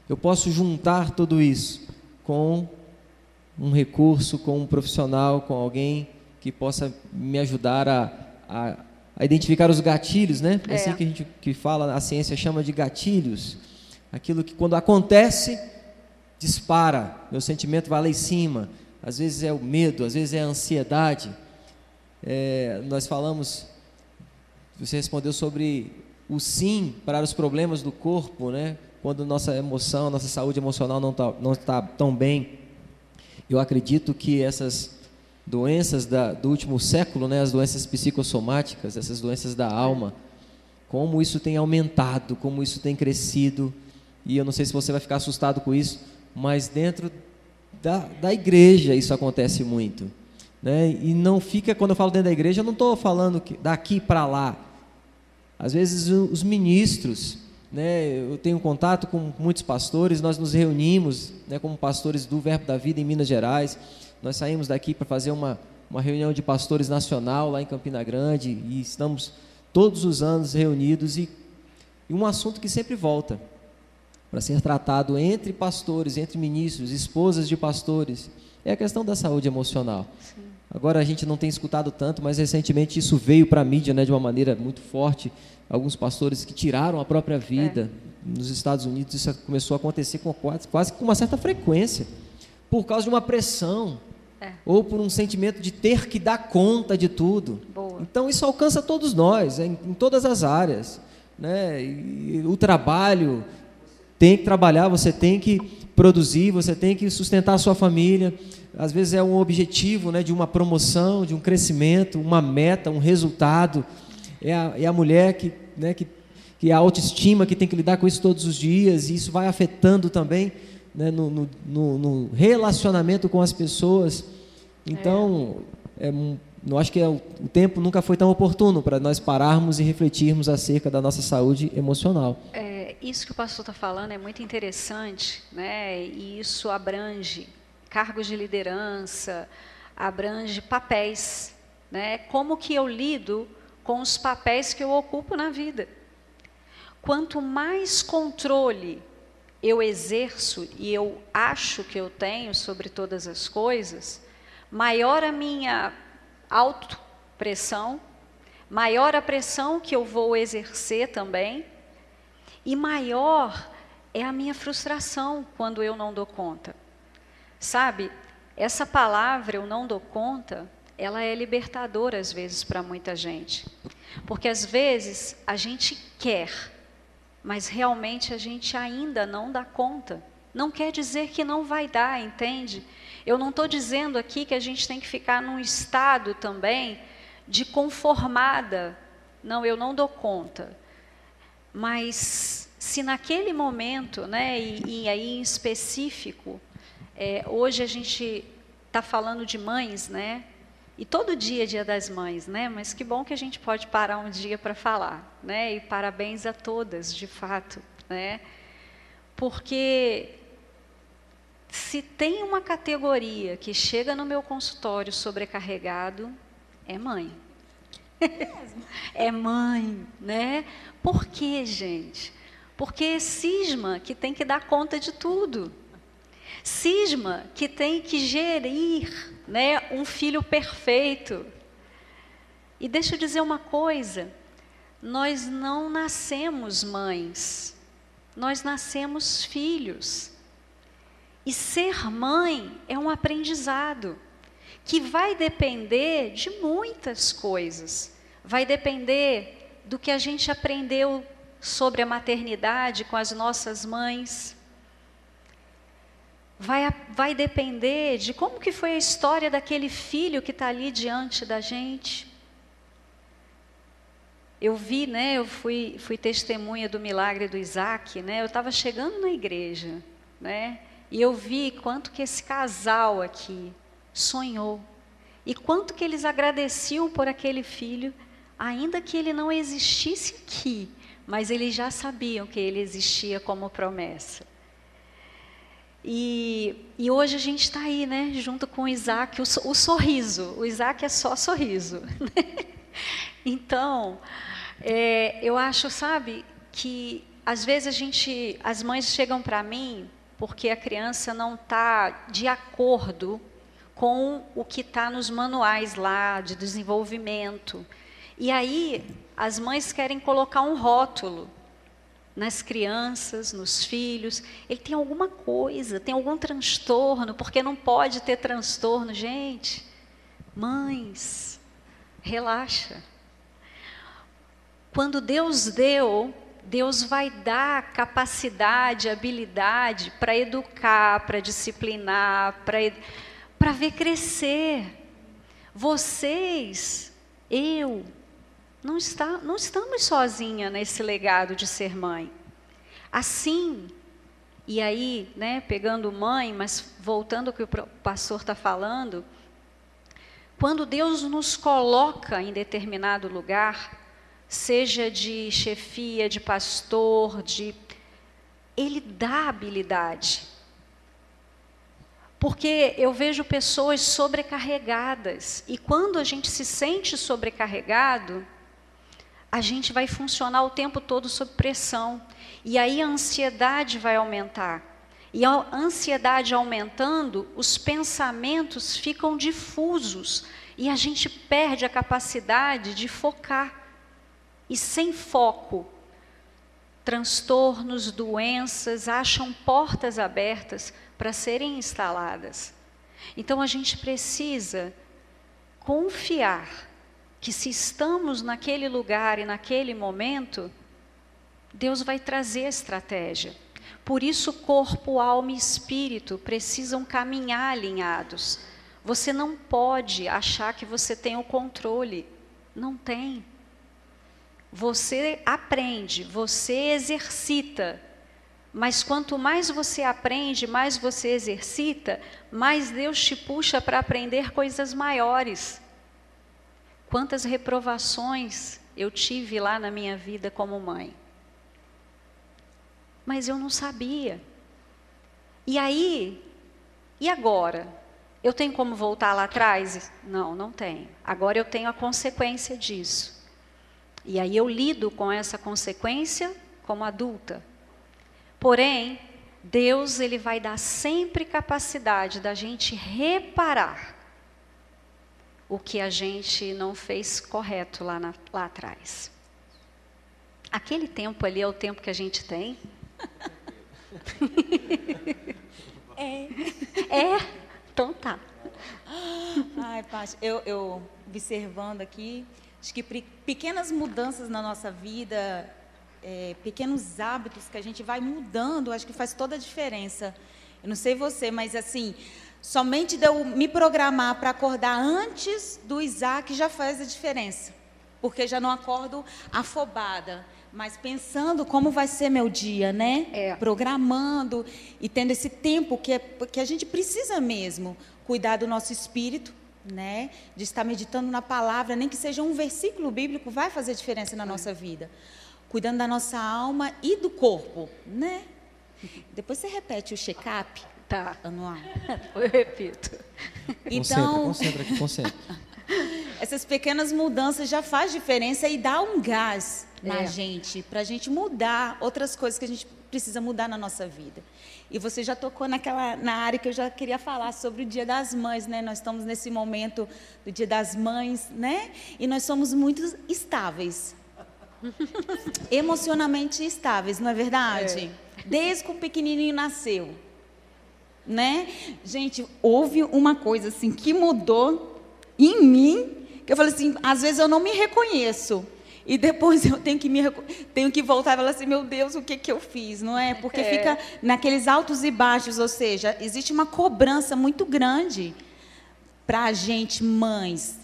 B: Eu posso juntar tudo isso com um recurso, com um profissional, com alguém que possa me ajudar a, a, a identificar os gatilhos, né? É. assim que a gente que fala, a ciência chama de gatilhos. Aquilo que quando acontece, dispara, meu sentimento vai lá em cima. Às vezes é o medo, às vezes é a ansiedade. É, nós falamos, você respondeu sobre o sim para os problemas do corpo, né? Quando nossa emoção, nossa saúde emocional não está não tá tão bem. Eu acredito que essas doenças da, do último século, né, as doenças psicossomáticas, essas doenças da alma, como isso tem aumentado, como isso tem crescido. E eu não sei se você vai ficar assustado com isso, mas dentro da, da igreja isso acontece muito. Né? E não fica, quando eu falo dentro da igreja, eu não estou falando que daqui para lá. Às vezes os ministros, né, eu tenho contato com muitos pastores, nós nos reunimos né, como pastores do Verbo da Vida em Minas Gerais. Nós saímos daqui para fazer uma, uma reunião de pastores nacional lá em Campina Grande e estamos todos os anos reunidos e, e um assunto que sempre volta para ser tratado entre pastores, entre ministros, esposas de pastores, é a questão da saúde emocional. Sim. Agora a gente não tem escutado tanto, mas recentemente isso veio para a mídia né, de uma maneira muito forte. Alguns pastores que tiraram a própria vida. É. Nos Estados Unidos isso começou a acontecer com quase, quase com uma certa frequência, por causa de uma pressão. É. Ou por um sentimento de ter que dar conta de tudo. Boa. Então isso alcança todos nós, em, em todas as áreas. Né? E, o trabalho, tem que trabalhar, você tem que produzir, você tem que sustentar a sua família. Às vezes é um objetivo né, de uma promoção, de um crescimento, uma meta, um resultado. É a, é a mulher que, né, que, que é a autoestima que tem que lidar com isso todos os dias, e isso vai afetando também né, no, no, no, relacionamento com as pessoas. Então, é. É, eu acho que é, o tempo nunca foi tão oportuno para nós pararmos e refletirmos acerca da nossa saúde emocional.
C: É isso que o pastor está falando é muito interessante, né? E isso abrange cargos de liderança, abrange papéis, né? Como que eu lido com os papéis que eu ocupo na vida? Quanto mais controle eu exerço e eu acho que eu tenho sobre todas as coisas, maior a minha autopressão, maior a pressão que eu vou exercer também e maior é a minha frustração quando eu não dou conta. Sabe, essa palavra eu não dou conta, ela é libertadora às vezes para muita gente. Porque às vezes a gente quer, mas realmente a gente ainda não dá conta. Não quer dizer que não vai dar, entende? Eu não estou dizendo aqui que a gente tem que ficar num estado também de conformada. Não, eu não dou conta. Mas se naquele momento, né, e, e aí em específico, é, hoje a gente está falando de mães, né? E todo dia é dia das mães, né? Mas que bom que a gente pode parar um dia para falar, né? E parabéns a todas, de fato, né? Porque se tem uma categoria que chega no meu consultório sobrecarregado, é mãe. é *laughs* mãe, né? Por quê, gente? Porque é cisma que tem que dar conta de tudo. Cisma que tem que gerir né, um filho perfeito. E deixa eu dizer uma coisa: nós não nascemos mães, nós nascemos filhos. E ser mãe é um aprendizado que vai depender de muitas coisas. Vai depender do que a gente aprendeu sobre a maternidade com as nossas mães. Vai, vai depender de como que foi a história daquele filho que está ali diante da gente. Eu vi, né, eu fui, fui testemunha do milagre do Isaac, né, eu estava chegando na igreja, né, e eu vi quanto que esse casal aqui sonhou. E quanto que eles agradeciam por aquele filho, ainda que ele não existisse aqui, mas eles já sabiam que ele existia como promessa. E, e hoje a gente está aí, né, junto com o Isaac, o, o sorriso. O Isaac é só sorriso. *laughs* Né? então, É, eu acho, sabe, que às vezes a gente, as mães chegam para mim porque a criança não está de acordo com o que está nos manuais lá de desenvolvimento. E aí as mães querem colocar um rótulo nas crianças, nos filhos. Ele tem alguma coisa, tem algum transtorno, porque não pode ter transtorno. Gente, mães, relaxa. Quando Deus deu, Deus vai dar capacidade, habilidade para educar, para disciplinar, para ver crescer. Vocês, eu, não, está, não estamos sozinha nesse legado de ser mãe. Assim, e aí, né, pegando mãe, mas voltando ao que o pastor está falando, quando Deus nos coloca em determinado lugar, seja de chefia, de pastor, de ele dá habilidade. Porque eu vejo pessoas sobrecarregadas, e quando a gente se sente sobrecarregado, a gente vai funcionar o tempo todo sob pressão. E aí a ansiedade vai aumentar. E a ansiedade aumentando, os pensamentos ficam difusos e a gente perde a capacidade de focar. E sem foco, transtornos, doenças acham portas abertas para serem instaladas. Então a gente precisa confiar que se estamos naquele lugar e naquele momento, Deus vai trazer a estratégia. Por isso, corpo, alma e espírito precisam caminhar alinhados. Você não pode achar que você tem o controle. Não tem. Você aprende, você exercita. Mas quanto mais você aprende, mais você exercita, mais Deus te puxa para aprender coisas maiores. Quantas reprovações eu tive lá na minha vida como mãe. Mas eu não sabia. E aí, e agora? Eu tenho como voltar lá atrás? Não, não tenho. Agora eu tenho a consequência disso. E aí eu lido com essa consequência como adulta. Porém, Deus ele vai dar sempre capacidade da gente reparar o que a gente não fez correto lá, na, lá atrás. Aquele tempo ali é o tempo que a gente tem.
A: é.
C: É? Então tá.
A: Ai, Paty, eu, eu observando aqui, acho que pequenas mudanças na nossa vida, é, pequenos hábitos que a gente vai mudando, acho que faz toda a diferença. Eu não sei você, mas assim, Somente de eu me programar para acordar antes do Isaac já faz a diferença. Porque já não acordo afobada, mas pensando como vai ser meu dia, né?
C: É.
A: Programando e tendo esse tempo que, é, que a gente precisa mesmo cuidar do nosso espírito, né? De estar meditando na palavra, nem que seja um versículo bíblico, vai fazer diferença na nossa vida. Cuidando da nossa alma e do corpo, né? Depois você repete o check-up
C: Tá.
A: Anual. *laughs*
C: Eu repito.
B: Então, concentra, concentra aqui, concentra. *laughs*
A: Essas pequenas mudanças já faz diferença e dá um gás na é. gente, para a gente mudar outras coisas que a gente precisa mudar na nossa vida. E você já tocou naquela na área que eu já queria falar sobre o Dia das Mães, né? Nós estamos nesse momento do Dia das Mães, né? E nós somos muito estáveis. *laughs* Emocionalmente estáveis, não é verdade? É. Desde que o pequenininho nasceu né? Gente, houve uma coisa assim que mudou em mim, que eu falei assim, às vezes eu não me reconheço. E depois *laughs* eu tenho que, me, tenho que voltar e falar assim, meu Deus, o que, que eu fiz, não é? Porque é. fica naqueles altos e baixos, ou seja, existe uma cobrança muito grande para a gente, mães.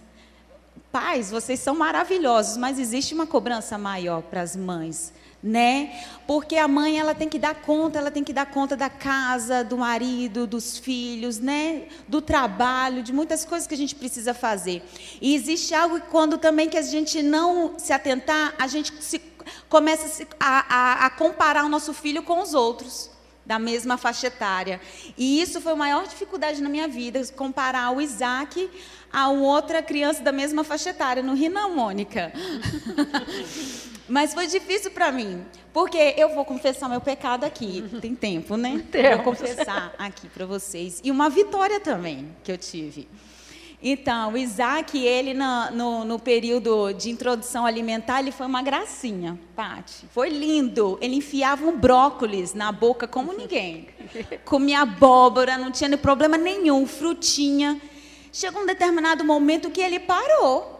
A: Pais, vocês são maravilhosos, mas existe uma cobrança maior para as mães né? Porque a mãe ela tem que dar conta, ela tem que dar conta da casa, do marido, dos filhos, né? Do trabalho, de muitas coisas que a gente precisa fazer. E existe algo quando também que a gente não se atentar, a gente se, começa a, a, a comparar o nosso filho com os outros. da mesma faixa etária. E isso foi a maior dificuldade na minha vida, comparar o Isaac a outra criança da mesma faixa etária. Não ri não, Mônica. *laughs* Mas foi difícil para mim, porque eu vou confessar meu pecado aqui. Tem tempo, né?
C: Temos.
A: Vou confessar aqui para vocês. E uma vitória também que eu tive. Então, o Isaac, ele no, no, no, período de introdução alimentar, ele foi uma gracinha, Pati. Foi lindo. Ele enfiava um brócolis na boca como ninguém. Comia abóbora, não tinha problema nenhum, frutinha. Chegou um determinado momento que ele parou.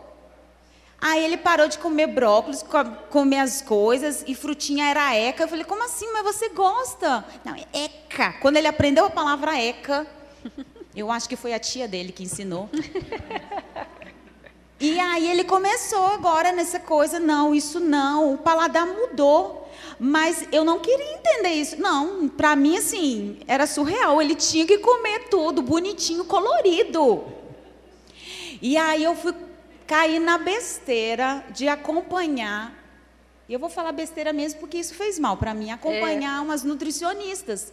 A: Aí ele parou de comer brócolis, comer as coisas, e frutinha era eca. Eu falei, como assim? Mas você gosta? Não, é eca. Quando ele aprendeu a palavra eca, eu acho que foi a tia dele que ensinou. E aí ele começou agora nessa coisa, não, isso não, o paladar mudou. Mas eu não queria entender isso. Não, para mim assim, era surreal, ele tinha que comer tudo bonitinho, colorido. E aí eu fui cair na besteira de acompanhar. E eu vou falar besteira mesmo porque isso fez mal para mim, acompanhar é. umas nutricionistas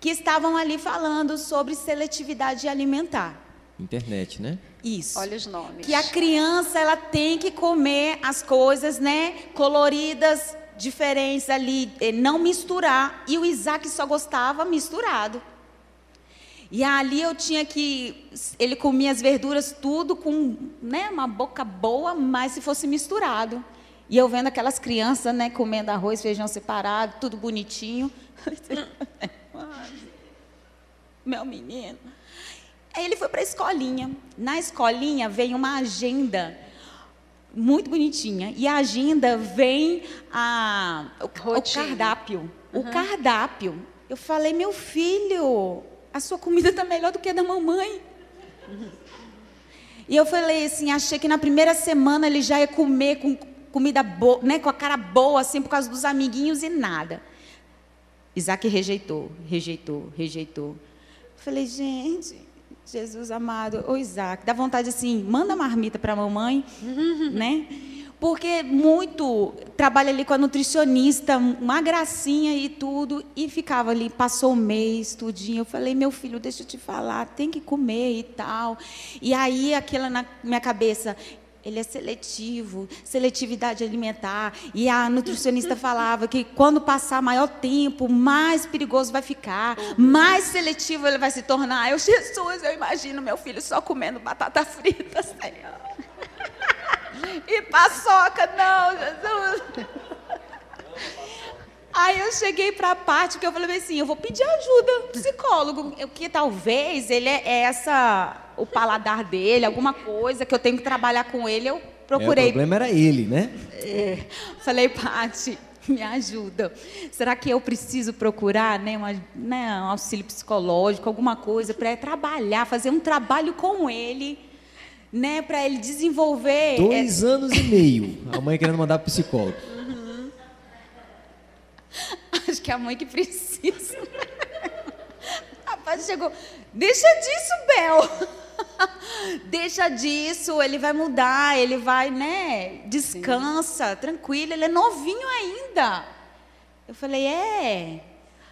A: que estavam ali falando sobre seletividade alimentar.
B: Internet, né?
A: Isso.
C: Olha os nomes.
A: Que a criança ela tem que comer as coisas, né, coloridas, diferentes ali, eh, não misturar. E o Isaac só gostava misturado. E ali eu tinha que ele comia as verduras tudo com, né, uma boca boa, mas se fosse misturado. E eu vendo aquelas crianças, né, comendo arroz, feijão separado, tudo bonitinho. *laughs* Meu menino. Aí ele foi para a escolinha. Na escolinha vem uma agenda muito bonitinha. E a agenda vem a, o, o cardápio. Uhum. O cardápio. Eu falei, meu filho, a sua comida está melhor do que a da mamãe. E eu falei assim, achei que na primeira semana ele já ia comer com comida boa, né, com a cara boa, assim, por causa dos amiguinhos e nada. Isaac rejeitou, rejeitou, rejeitou. Falei, gente, Jesus amado, ô Isaac, dá vontade assim, manda marmita para a mamãe, né? Porque muito trabalha ali com a nutricionista, uma gracinha e tudo, e ficava ali, passou o mês, tudinho. Eu falei, meu filho, deixa eu te falar, tem que comer e tal. E aí, aquela na minha cabeça, ele é seletivo, seletividade alimentar. E a nutricionista *laughs* falava que quando passar maior tempo, mais perigoso vai ficar, mais seletivo ele vai se tornar. Eu, Jesus, eu imagino meu filho só comendo batata frita, *laughs* Senhor. E paçoca, não, Jesus. Aí eu cheguei para a parte que eu falei assim, eu vou pedir ajuda psicólogo, que talvez ele é essa o paladar dele, alguma coisa que eu tenho que trabalhar com ele, eu procurei.
B: É, o problema era ele, né?
A: É, falei, Pati, me ajuda. Será que eu preciso procurar né, uma, né, um auxílio psicológico, alguma coisa para trabalhar, fazer um trabalho com ele, né, para ele desenvolver.
B: Dois é... anos e meio, a mãe querendo mandar para psicólogo.
A: Acho que é a mãe que precisa. Rapaz, chegou. Deixa disso, Bel. Deixa disso, ele vai mudar, ele vai, né? Descansa, Sim. tranquilo, ele é novinho ainda. Eu falei, é.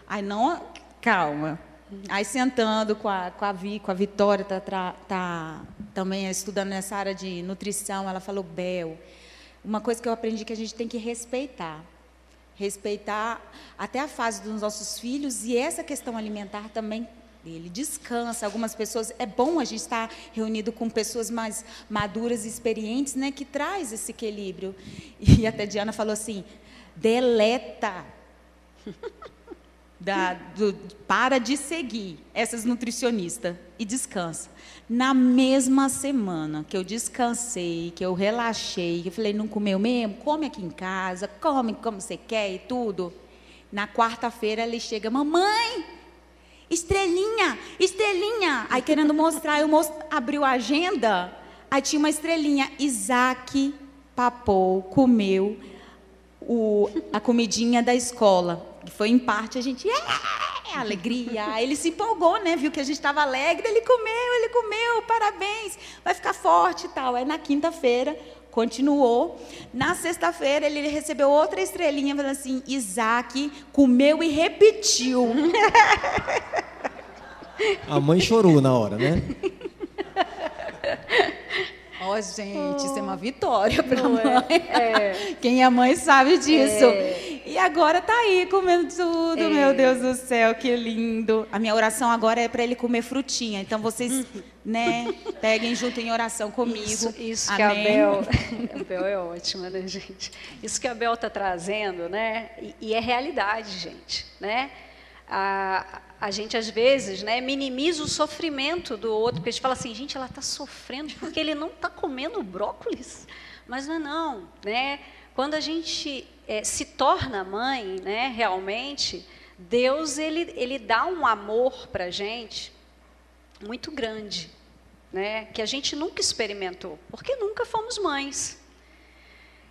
A: Aí não, calma. Aí sentando com a, com a, Vi, com a Vitória, tá, tá também estudando nessa área de nutrição, ela falou, Bel, uma coisa que eu aprendi que a gente tem que respeitar respeitar até a fase dos nossos filhos e essa questão alimentar também ele descansa. Algumas pessoas é bom a gente estar reunido com pessoas mais maduras e experientes, né, que traz esse equilíbrio. *laughs* E até Diana falou assim: deleta. Da, do, para de seguir essas nutricionistas e descansa. Na mesma semana que eu descansei, que eu relaxei, que eu falei, não comeu mesmo? Come aqui em casa, come como você quer e tudo. Na quarta-feira ele chega, mamãe, estrelinha, estrelinha. Aí querendo mostrar, eu most... abriu a agenda, aí tinha uma estrelinha. Isaac papou, comeu o, a comidinha da escola. Que foi em parte a gente. Yeah! alegria. Ele se empolgou, né? Viu que a gente estava alegre, ele comeu, ele comeu, parabéns, vai ficar forte e tal. Aí na quinta-feira, continuou. Na sexta-feira, ele recebeu outra estrelinha, falando assim: Isaac comeu e repetiu.
B: A mãe chorou na hora, né? *laughs*
A: Ó, oh, gente, isso é uma vitória para a mãe.
C: É. *laughs*
A: Quem é mãe sabe disso.
C: É.
A: E agora tá aí comendo tudo,
C: É.
A: meu Deus do céu, que lindo. A minha oração agora é para ele comer frutinha. Então vocês, *laughs* né, peguem junto em oração comigo.
C: Isso, isso que a. Bel, *laughs* a Bel é ótima, né, gente? Isso que a Bel está trazendo, né? E, e é realidade, gente, né? A, a gente às vezes, né, minimiza o sofrimento do outro, porque a gente fala assim, gente, ela está sofrendo porque ele não está comendo brócolis, mas não é não, né? Quando a gente eh, se torna mãe, né, realmente, Deus ele ele dá um amor para gente muito grande, né? Que a gente nunca experimentou, porque nunca fomos mães.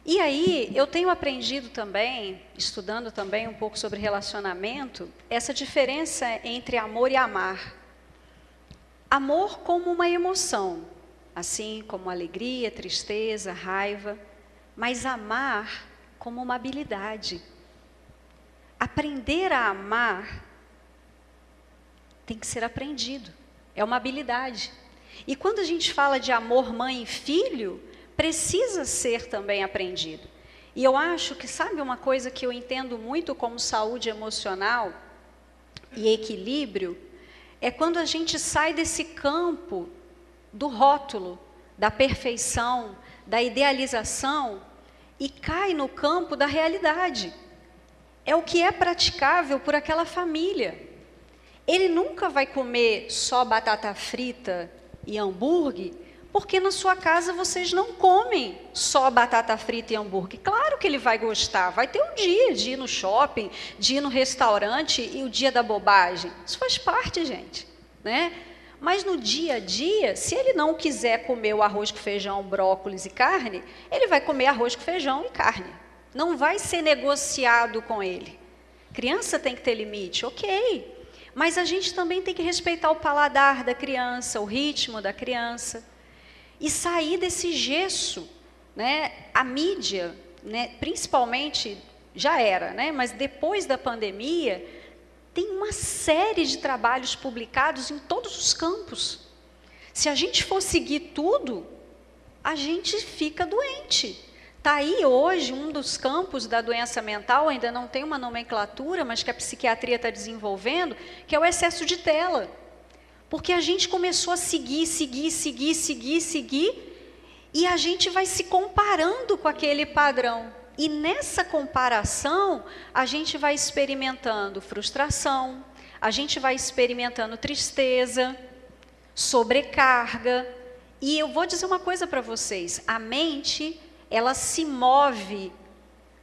C: E aí, eu tenho aprendido também, estudando também um pouco sobre relacionamento, essa diferença entre amor e amar. Amor como uma emoção, assim como alegria, tristeza, raiva, mas amar como uma habilidade. Aprender a amar tem que ser aprendido, é uma habilidade. E quando a gente fala de amor mãe e filho, precisa ser também aprendido. E eu acho que, sabe uma coisa que eu entendo muito como saúde emocional e equilíbrio? É quando a gente sai desse campo do rótulo, da perfeição, da idealização e cai no campo da realidade. É o que é praticável por aquela família. Ele nunca vai comer só batata frita e hambúrguer, porque na sua casa vocês não comem só batata frita e hambúrguer. Claro que ele vai gostar, vai ter um dia de ir no shopping, de ir no restaurante e o dia da bobagem. Isso faz parte, gente, né? Mas no dia a dia, se ele não quiser comer o arroz com feijão, brócolis e carne, ele vai comer arroz com feijão e carne. Não vai ser negociado com ele. Criança tem que ter limite, ok. Mas a gente também tem que respeitar o paladar da criança, o ritmo da criança. E sair desse gesso. Né? A mídia, né, principalmente, já era, né? mas depois da pandemia, tem uma série de trabalhos publicados em todos os campos. Se a gente for seguir tudo, a gente fica doente. Está aí hoje um dos campos da doença mental, ainda não tem uma nomenclatura, mas que a psiquiatria está desenvolvendo, que é o excesso de tela. Porque a gente começou a seguir, seguir, seguir, seguir, seguir, e a gente vai se comparando com aquele padrão. E nessa comparação, a gente vai experimentando frustração, a gente vai experimentando tristeza, sobrecarga. E eu vou dizer uma coisa para vocês: a mente ela se move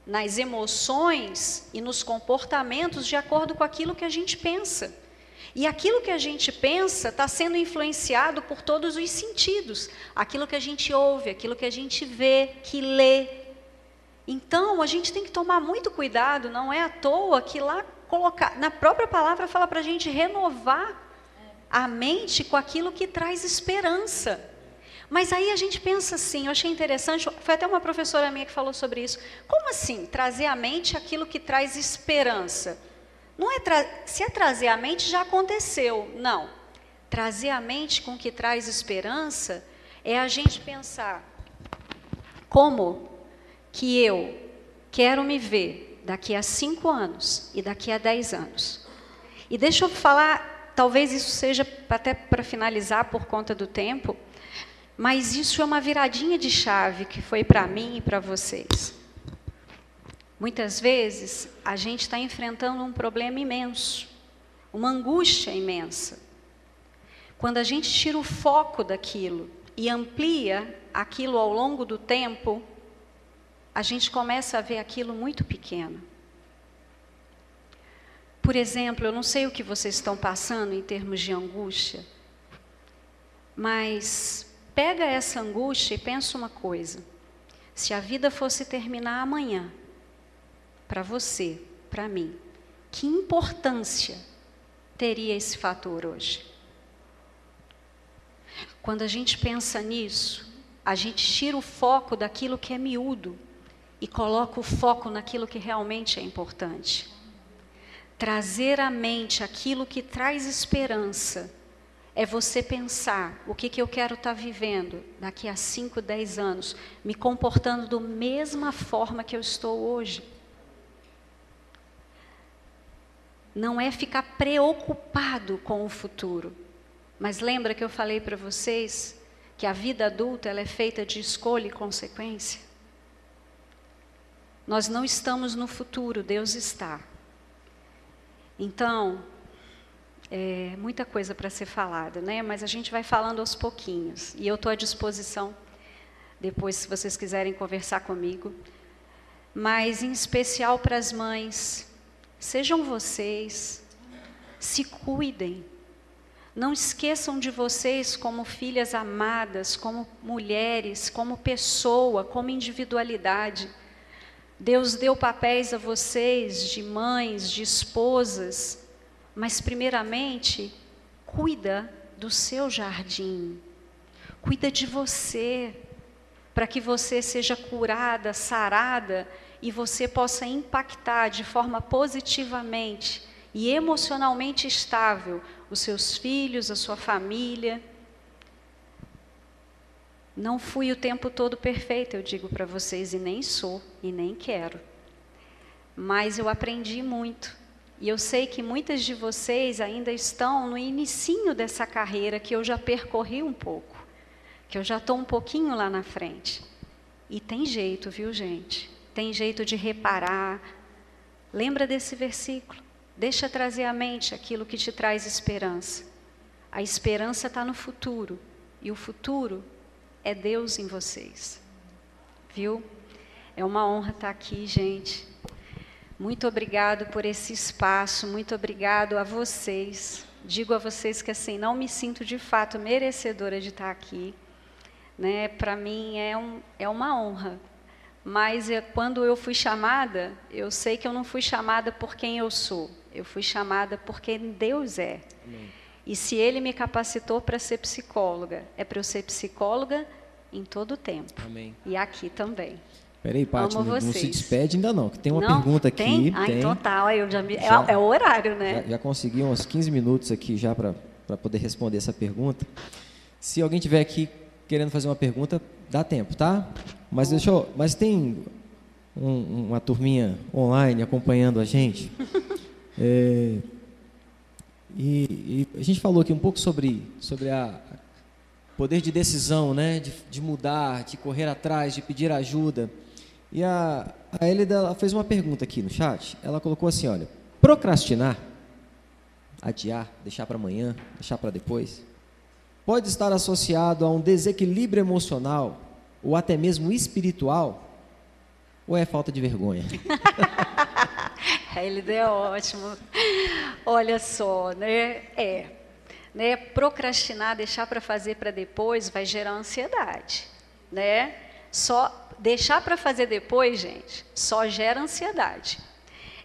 C: nas emoções e nos comportamentos de acordo com aquilo que a gente pensa. E aquilo que a gente pensa está sendo influenciado por todos os sentidos. Aquilo que a gente ouve, aquilo que a gente vê, que lê. Então, a gente tem que tomar muito cuidado, não é à toa que lá colocar, na própria palavra fala para a gente renovar a mente com aquilo que traz esperança. Mas aí a gente pensa assim, eu achei interessante, foi até uma professora minha que falou sobre isso. Como assim, trazer à mente aquilo que traz esperança? Não é se é trazer à mente já aconteceu, não. Trazer à mente com que traz esperança é a gente pensar como que eu quero me ver daqui a cinco anos e daqui a dez anos. E deixa eu falar, talvez isso seja até para finalizar por conta do tempo. Mas isso é uma viradinha de chave que foi para mim e para vocês. Muitas vezes a gente está enfrentando um problema imenso, uma angústia imensa. Quando a gente tira o foco daquilo e amplia aquilo ao longo do tempo, a gente começa a ver aquilo muito pequeno. Por exemplo, eu não sei o que vocês estão passando em termos de angústia, mas pega essa angústia e pensa uma coisa: se a vida fosse terminar amanhã, para você, para mim, que importância teria esse fator hoje? Quando a gente pensa nisso, a gente tira o foco daquilo que é miúdo e coloca o foco naquilo que realmente é importante. Trazer à mente aquilo que traz esperança é você pensar o que, que eu quero estar tá vivendo daqui a 5, 10 anos, me comportando da mesma forma que eu estou hoje. Não é ficar preocupado com o futuro. Mas lembra que eu falei para vocês que a vida adulta ela é feita de escolha e consequência. Nós não estamos no futuro, Deus está. Então, é muita coisa para ser falada, né? Mas a gente vai falando aos pouquinhos. E eu estou à disposição depois, se vocês quiserem conversar comigo. Mas, em especial para as mães, sejam vocês, se cuidem. Não esqueçam de vocês como filhas amadas, como mulheres, como pessoa, como individualidade. Deus deu papéis a vocês de mães, de esposas, mas primeiramente, cuida do seu jardim. Cuida de você, para que você seja curada, sarada e você possa impactar de forma positivamente e emocionalmente estável os seus filhos, a sua família. Não fui o tempo todo perfeita, eu digo para vocês, e nem sou, e nem quero. Mas eu aprendi muito. E eu sei que muitas de vocês ainda estão no inicinho dessa carreira que eu já percorri um pouco, que eu já estou um pouquinho lá na frente. E tem jeito, viu, gente? Tem jeito de reparar. Lembra desse versículo? Deixa trazer à mente aquilo que te traz esperança. A esperança está no futuro. E o futuro é Deus em vocês. Viu? É uma honra estar aqui, gente. Muito obrigado por esse espaço, muito obrigado a vocês. Digo a vocês que assim, não me sinto de fato merecedora de estar aqui. Né? Para mim é, um, é uma honra mas é, quando eu fui chamada, eu sei que eu não fui chamada por quem eu sou, eu fui chamada por quem Deus é. Amém. E se Ele me capacitou para ser psicóloga, é para eu ser psicóloga em todo o tempo. Amém. E aqui também.
B: Peraí, Paty, não, não, se despede ainda não, que tem uma não, pergunta aqui.
C: Tem? Ah,
B: tem.
C: então tá, eu já me, já, é, é, o horário, né?
B: Já, já consegui uns 15 minutos aqui já para poder responder essa pergunta. Se alguém tiver aqui querendo fazer uma pergunta, dá tempo, tá? Mas deixa eu, mas tem um, uma turminha online acompanhando a gente. *laughs* É, e, e, a gente falou aqui um pouco sobre, sobre a poder de decisão, né? De, de mudar, de correr atrás, de pedir ajuda. E a, a Elida fez uma pergunta aqui no chat. Ela colocou assim: olha, procrastinar, adiar, deixar para amanhã, deixar para depois, pode estar associado a um desequilíbrio emocional ou até mesmo espiritual, ou é falta de vergonha? *laughs*
C: Ele deu ótimo. Olha só, né? É. Né? Procrastinar, deixar para fazer para depois, vai gerar ansiedade, né? Só deixar para fazer depois, gente, só gera ansiedade.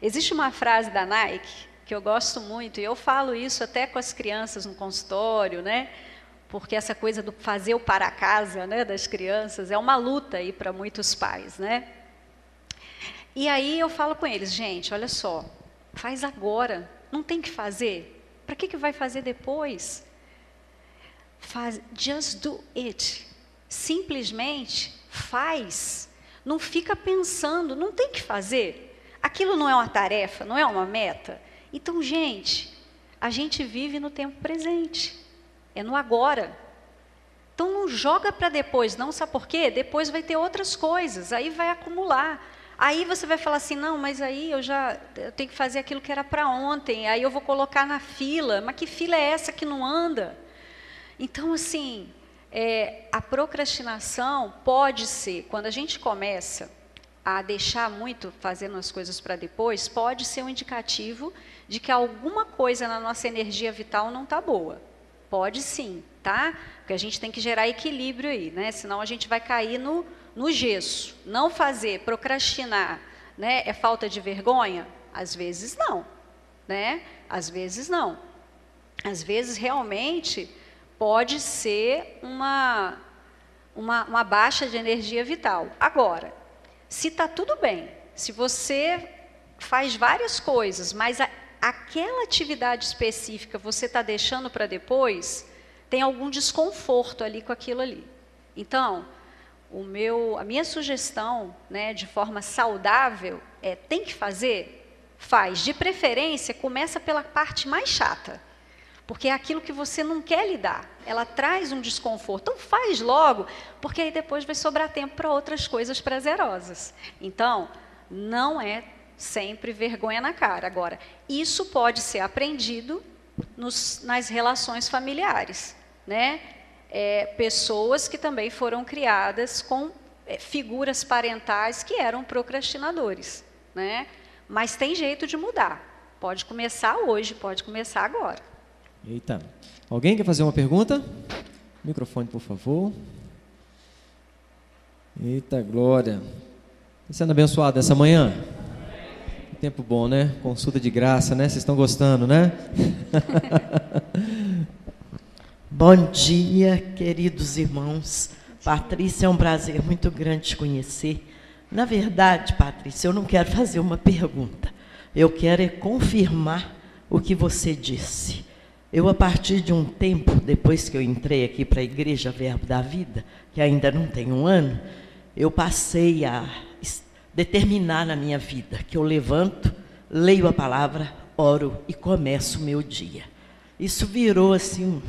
C: Existe uma frase da Nike que eu gosto muito e eu falo isso até com as crianças no consultório, né? Porque essa coisa do fazer o para casa né, das crianças é uma luta aí para muitos pais, né? E aí eu falo com eles, gente, olha só, faz agora, não tem que fazer. Para que, que vai fazer depois? Faz, just do it. Simplesmente faz. Não fica pensando, não tem que fazer. Aquilo não é uma tarefa, não é uma meta. Então, gente, a gente vive no tempo presente é no agora. Então não joga para depois, não, sabe por quê? Depois vai ter outras coisas, aí vai acumular. Aí você vai falar assim, não, mas aí eu já eu tenho que fazer aquilo que era para ontem, aí eu vou colocar na fila. Mas que fila é essa que não anda? Então, assim, é, a procrastinação pode ser, quando a gente começa a deixar muito fazendo as coisas para depois, pode ser um indicativo de que alguma coisa na nossa energia vital não está boa. Pode sim, tá? Porque a gente tem que gerar equilíbrio aí, né? Senão a gente vai cair no, no gesso. Não fazer, procrastinar, né? É falta de vergonha? Às vezes não, né? Às vezes não. Às vezes realmente pode ser uma uma, uma baixa de energia vital. Agora, se está tudo bem, se você faz várias coisas, mas a, aquela atividade específica você está deixando para depois, tem algum desconforto ali com aquilo ali. Então, o meu, a minha sugestão, né, de forma saudável, é tem que fazer, faz. De preferência, começa pela parte mais chata, porque é aquilo que você não quer lidar. Ela traz um desconforto. Então faz logo, porque aí depois vai sobrar tempo para outras coisas prazerosas. Então, não é sempre vergonha na cara. Agora, isso pode ser aprendido nos, nas relações familiares, né? É, pessoas que também foram criadas com é, figuras parentais que eram procrastinadores, né? Mas tem jeito de mudar. Pode começar hoje, pode começar agora.
B: Eita. Alguém quer fazer uma pergunta? Microfone, por favor. Eita glória. Está sendo abençoado essa manhã? Tempo bom, né? Consulta de graça, né? Vocês estão gostando, né? *laughs*
D: Bom dia, queridos irmãos. Patrícia, é um prazer muito grande te conhecer. Na verdade, Patrícia, eu não quero fazer uma pergunta. Eu quero é confirmar o que você disse. Eu, a partir de um tempo, depois que eu entrei aqui para a Igreja Verbo da Vida, que ainda não tem um ano, eu passei a determinar na minha vida que eu levanto, leio a palavra, oro e começo o meu dia. Isso virou assim,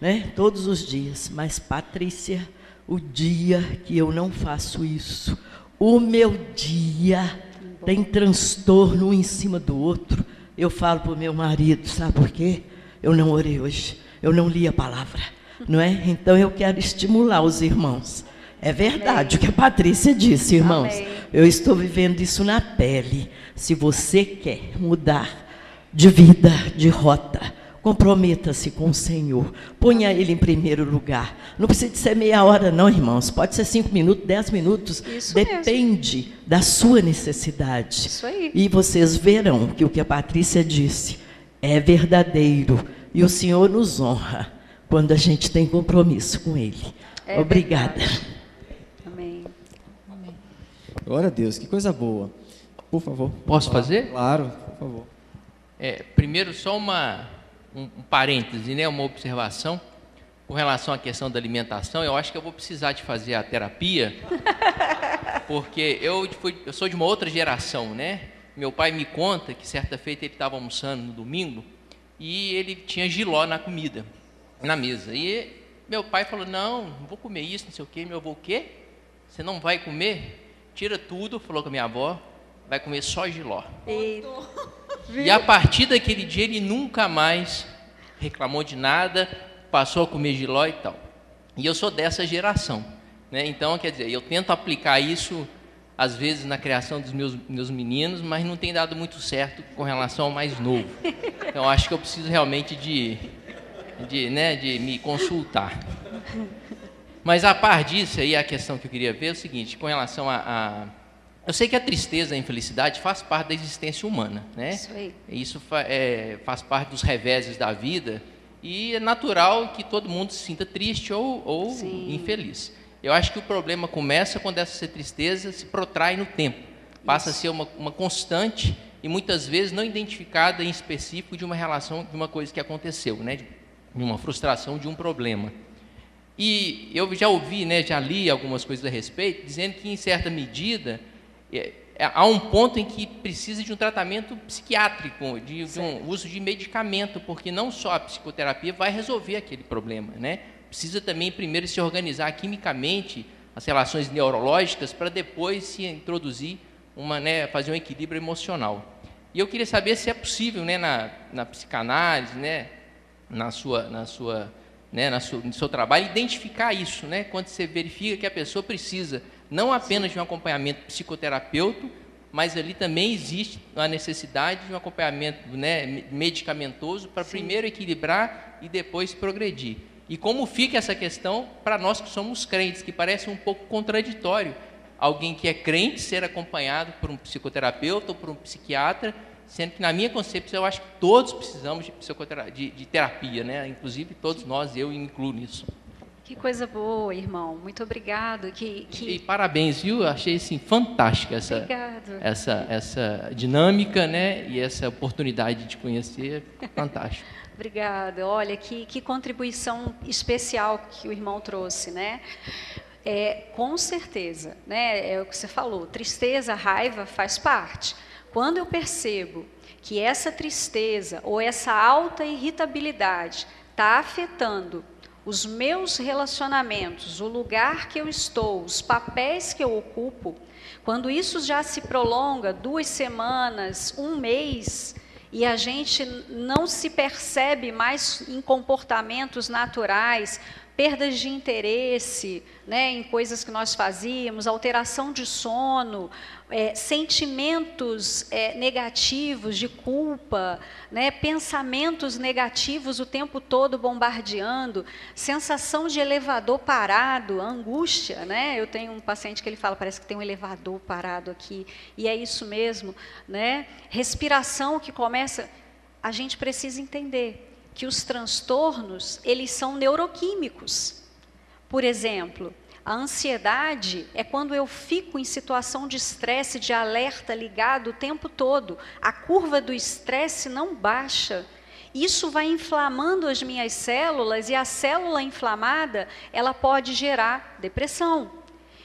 D: né, todos os dias. Mas, Patrícia, o dia que eu não faço isso, o meu dia tem transtorno um em cima do outro. Eu falo para o meu marido, sabe por quê? Eu não orei hoje, eu não li a palavra, não é? Então eu quero estimular os irmãos. É verdade Amém. o que a Patrícia disse, irmãos. Amém. Eu estou vivendo isso na pele. Se você quer mudar de vida, de rota, Comprometa-se com o Senhor. Ponha Ele em primeiro lugar. Não precisa ser meia hora, não, irmãos. Pode ser cinco minutos, dez minutos. Isso Depende mesmo. da sua necessidade. Isso aí. E vocês verão que o que a Patrícia disse é verdadeiro. E o Senhor nos honra quando a gente tem compromisso com Ele. É Obrigada.
B: Amém. Glória a Deus, que coisa boa. Por favor.
E: Posso fazer?
B: Claro, por favor.
E: É, primeiro, só uma um, um parêntese, né, uma observação com relação à questão da alimentação. Eu acho que eu vou precisar de fazer a terapia, *laughs* porque eu, fui, eu sou de uma outra geração, né? Meu pai me conta que certa feita ele estava almoçando no domingo e ele tinha giló na comida, na mesa. E meu pai falou: Não, não vou comer isso, não sei o quê. Meu avô, o quê? Você não vai comer? Tira tudo, falou com a minha avó, vai comer só giló. Eita. E a partir daquele dia ele nunca mais reclamou de nada, passou a comer giló e tal. E eu sou dessa geração. Né? Então, quer dizer, eu tento aplicar isso, às vezes, na criação dos meus, meus meninos, mas não tem dado muito certo com relação ao mais novo. Então, acho que eu preciso realmente de, de, né, de me consultar. Mas, a par disso, aí a questão que eu queria ver é o seguinte, com relação a, a eu sei que a tristeza e a infelicidade faz parte da existência humana, né? Isso aí. Isso fa é, faz parte dos reveses da vida e é natural que todo mundo se sinta triste ou, ou infeliz. Eu acho que o problema começa quando essa tristeza se protrai no tempo, passa Isso. a ser uma, uma constante e muitas vezes não identificada em específico de uma relação, de uma coisa que aconteceu, né? De uma frustração, de um problema. E eu já ouvi, né, já li algumas coisas a respeito, dizendo que em certa medida é, é, há um ponto em que precisa de um tratamento psiquiátrico, de, de, um uso de medicamento, porque não só a psicoterapia vai resolver aquele problema, né? Precisa também primeiro se organizar quimicamente as relações neurológicas para depois se introduzir uma, né, fazer um equilíbrio emocional. E eu queria saber se é possível, né, na, na psicanálise, né, na sua, na sua, né, no seu trabalho, identificar isso, né, quando você verifica que a pessoa precisa não apenas de um acompanhamento psicoterapeuta, mas ali também existe a necessidade de um acompanhamento né, medicamentoso para primeiro equilibrar e depois progredir. E como fica essa questão para nós que somos crentes, que parece um pouco contraditório alguém que é crente ser acompanhado por um psicoterapeuta ou por um psiquiatra, sendo que na minha concepção eu acho que todos precisamos de, de, de terapia, né? inclusive todos nós, eu incluo nisso.
C: Que coisa boa, irmão. Muito obrigado. Que, que...
E: E parabéns, viu? Achei assim fantástica essa
C: Obrigado.
E: essa essa dinâmica, né? E essa oportunidade de conhecer, fantástico. *laughs*
C: Obrigada. Olha, que, que contribuição especial que o irmão trouxe, né? É, com certeza, né? É o que você falou. Tristeza, raiva faz parte. Quando eu percebo que essa tristeza ou essa alta irritabilidade está afetando os meus relacionamentos, o lugar que eu estou, os papéis que eu ocupo, quando isso já se prolonga duas semanas, um mês, e a gente não se percebe mais em comportamentos naturais, perdas de interesse né, em coisas que nós fazíamos, alteração de sono, é, sentimentos é, negativos de culpa, né, pensamentos negativos o tempo todo bombardeando, sensação de elevador parado, angústia. Né? Eu tenho um paciente que ele fala, parece que tem um elevador parado aqui, e é isso mesmo. Né? Respiração que começa. A gente precisa entender que os transtornos, eles são neuroquímicos. Por exemplo, a ansiedade é quando eu fico em situação de estresse, de alerta ligado o tempo todo. A curva do estresse não baixa. Isso vai inflamando as minhas células e a célula inflamada, ela pode gerar depressão.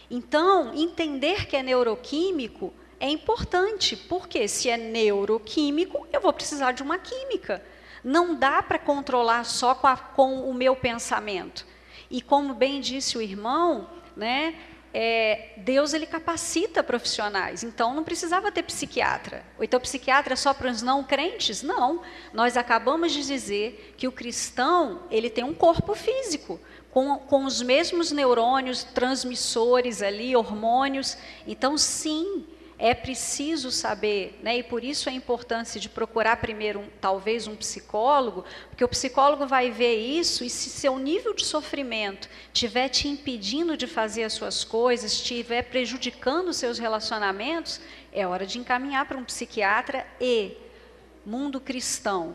C: Então, entender que é neuroquímico é importante, porque se é neuroquímico, eu vou precisar de uma química. Não dá para controlar só com, a, com, o meu pensamento. E como bem disse o irmão, né, é, Deus ele capacita profissionais. Então não precisava ter psiquiatra. Ou então psiquiatra é só para os não crentes? Não. Nós acabamos de dizer que o cristão ele tem um corpo físico. Com, com os mesmos neurônios, transmissores ali, hormônios. Então, sim, é preciso saber, né, e por isso a importância de procurar primeiro, um, talvez, um psicólogo, porque o psicólogo vai ver isso e se seu nível de sofrimento estiver te impedindo de fazer as suas coisas, estiver prejudicando os seus relacionamentos, é hora de encaminhar para um psiquiatra e mundo cristão.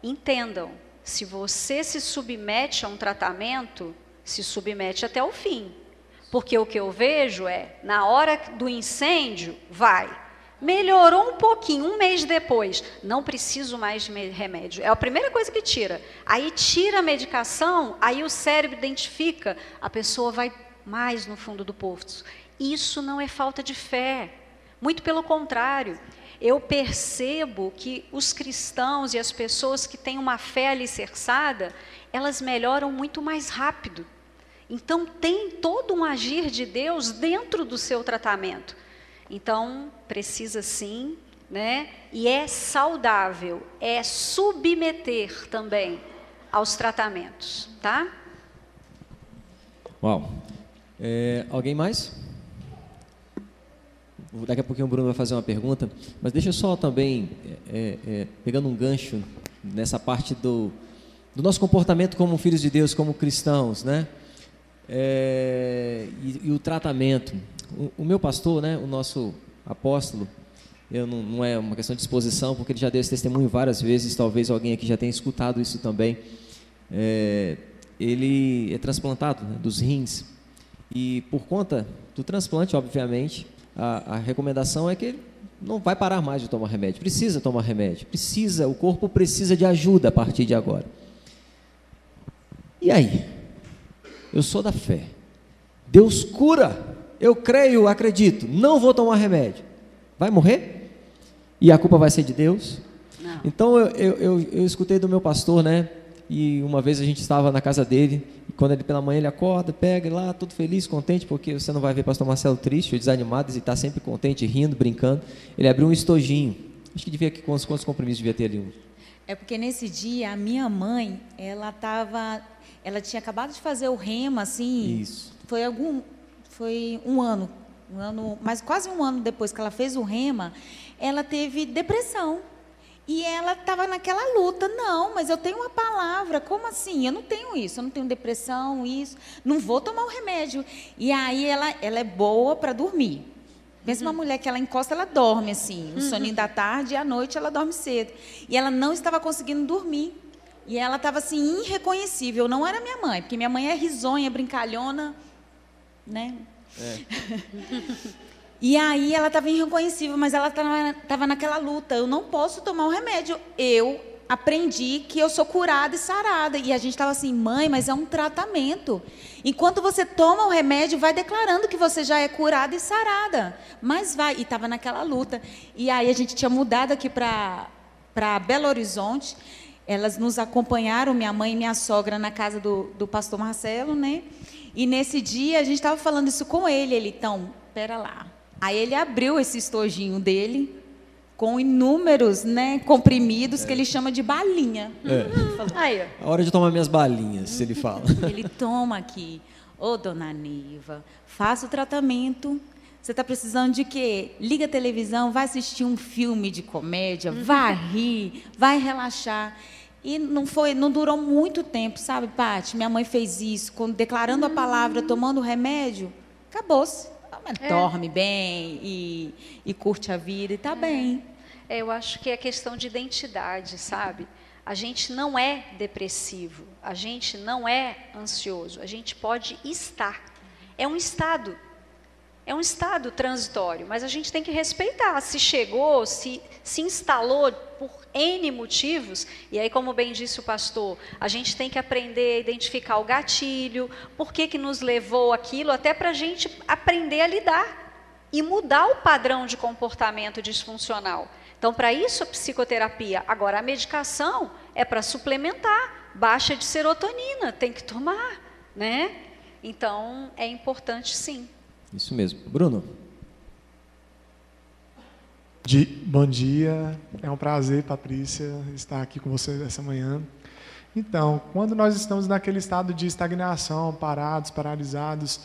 C: Entendam, se você se submete a um tratamento, se submete até o fim. Porque o que eu vejo é, na hora do incêndio, vai. Melhorou um pouquinho, um mês depois, não preciso mais de remédio. É a primeira coisa que tira. Aí tira a medicação, aí o cérebro identifica, a pessoa vai mais no fundo do poço. Isso não é falta de fé. Muito pelo contrário. Eu percebo que os cristãos e as pessoas que têm uma fé alicerçada, elas melhoram muito mais rápido. Então, tem todo um agir de Deus dentro do seu tratamento. Então, precisa sim, né? E é saudável, é submeter também aos tratamentos, tá?
B: Uau. É, alguém mais? Daqui a pouquinho o Bruno vai fazer uma pergunta, mas deixa eu só também, é, é, pegando um gancho nessa parte do, do nosso comportamento como filhos de Deus, como cristãos, né? É, e, e, o tratamento. O, o, meu pastor, né, o nosso apóstolo, eu não, não, é uma questão de exposição, porque ele já deu esse testemunho várias vezes, talvez alguém aqui já tenha escutado isso também. É, ele é transplantado né, dos rins e por conta do transplante, obviamente, a, a recomendação é que ele não vai parar mais de tomar remédio, precisa tomar remédio, precisa, o corpo precisa de ajuda a partir de agora. E aí? Eu sou da fé. Deus cura. Eu creio, acredito. Não vou tomar remédio. Vai morrer? E a culpa vai ser de Deus? Não. Então eu, eu, eu, eu escutei do meu pastor, né? E uma vez a gente estava na casa dele, e quando ele pela manhã ele acorda, pega lá, todo feliz, contente, porque você não vai ver pastor Marcelo triste ou desanimado, ele está sempre contente, rindo, brincando. Ele abriu um estojinho. Acho que devia que quantos, quantos compromissos devia ter ali?
A: É porque nesse dia a minha mãe, ela estava ela tinha acabado de fazer o rema, assim.
B: Isso.
A: Foi algum. Foi um ano. Um ano, mas quase um ano depois que ela fez o rema, ela teve depressão. E ela estava naquela luta, não, mas eu tenho uma palavra, como assim? Eu não tenho isso, eu não tenho depressão, isso, não vou tomar o remédio. E aí ela, ela é boa para dormir. Pensa uhum. uma mulher que ela encosta, ela dorme assim, no uhum. soninho da tarde e à noite ela dorme cedo. E ela não estava conseguindo dormir E ela estava assim, irreconhecível. Não era minha mãe, porque minha mãe é risonha, brincalhona, né? É. *laughs* e aí ela estava irreconhecível, mas ela estava naquela luta. Eu não posso tomar o um remédio. Eu aprendi que eu sou curada e sarada. E a gente estava assim, mãe, mas é um tratamento. Enquanto você toma o remédio, vai declarando que você já é curada e sarada. Mas vai. E estava naquela luta. E aí a gente tinha mudado aqui para Belo Horizonte. Elas nos acompanharam, minha mãe e minha sogra, na casa do, do pastor Marcelo, né? E nesse dia a gente estava falando isso com ele. Ele, então, pera lá. Aí ele abriu esse estojinho dele com inúmeros né, comprimidos é. que ele chama de balinha. É.
B: Aí, A hora de tomar minhas balinhas, ele fala.
A: Ele toma aqui. Ô, oh, dona Niva, faça o tratamento. Você está precisando de quê? Liga a televisão, vai assistir um filme de comédia, uhum. vai rir, vai relaxar. E não foi, não durou muito tempo, sabe, Paty? Minha mãe fez isso, quando, declarando a palavra, tomando o remédio, acabou-se. É. Dorme bem e, e curte a vida e está é. bem.
C: É, eu acho que é questão de identidade, sabe? A gente não é depressivo, a gente não é ansioso, a gente pode estar. É um estado. É um estado transitório, mas a gente tem que respeitar. Se chegou, se se instalou por N motivos, e aí, como bem disse o pastor, a gente tem que aprender a identificar o gatilho, por que, que nos levou aquilo, até para a gente aprender a lidar e mudar o padrão de comportamento disfuncional. Então, para isso, a psicoterapia. Agora, a medicação é para suplementar, baixa de serotonina, tem que tomar, né? Então, é importante sim.
B: Isso mesmo. Bruno?
F: De, bom dia, é um prazer, Patrícia, estar aqui com você essa manhã. Então, quando nós estamos naquele estado de estagnação, parados, paralisados,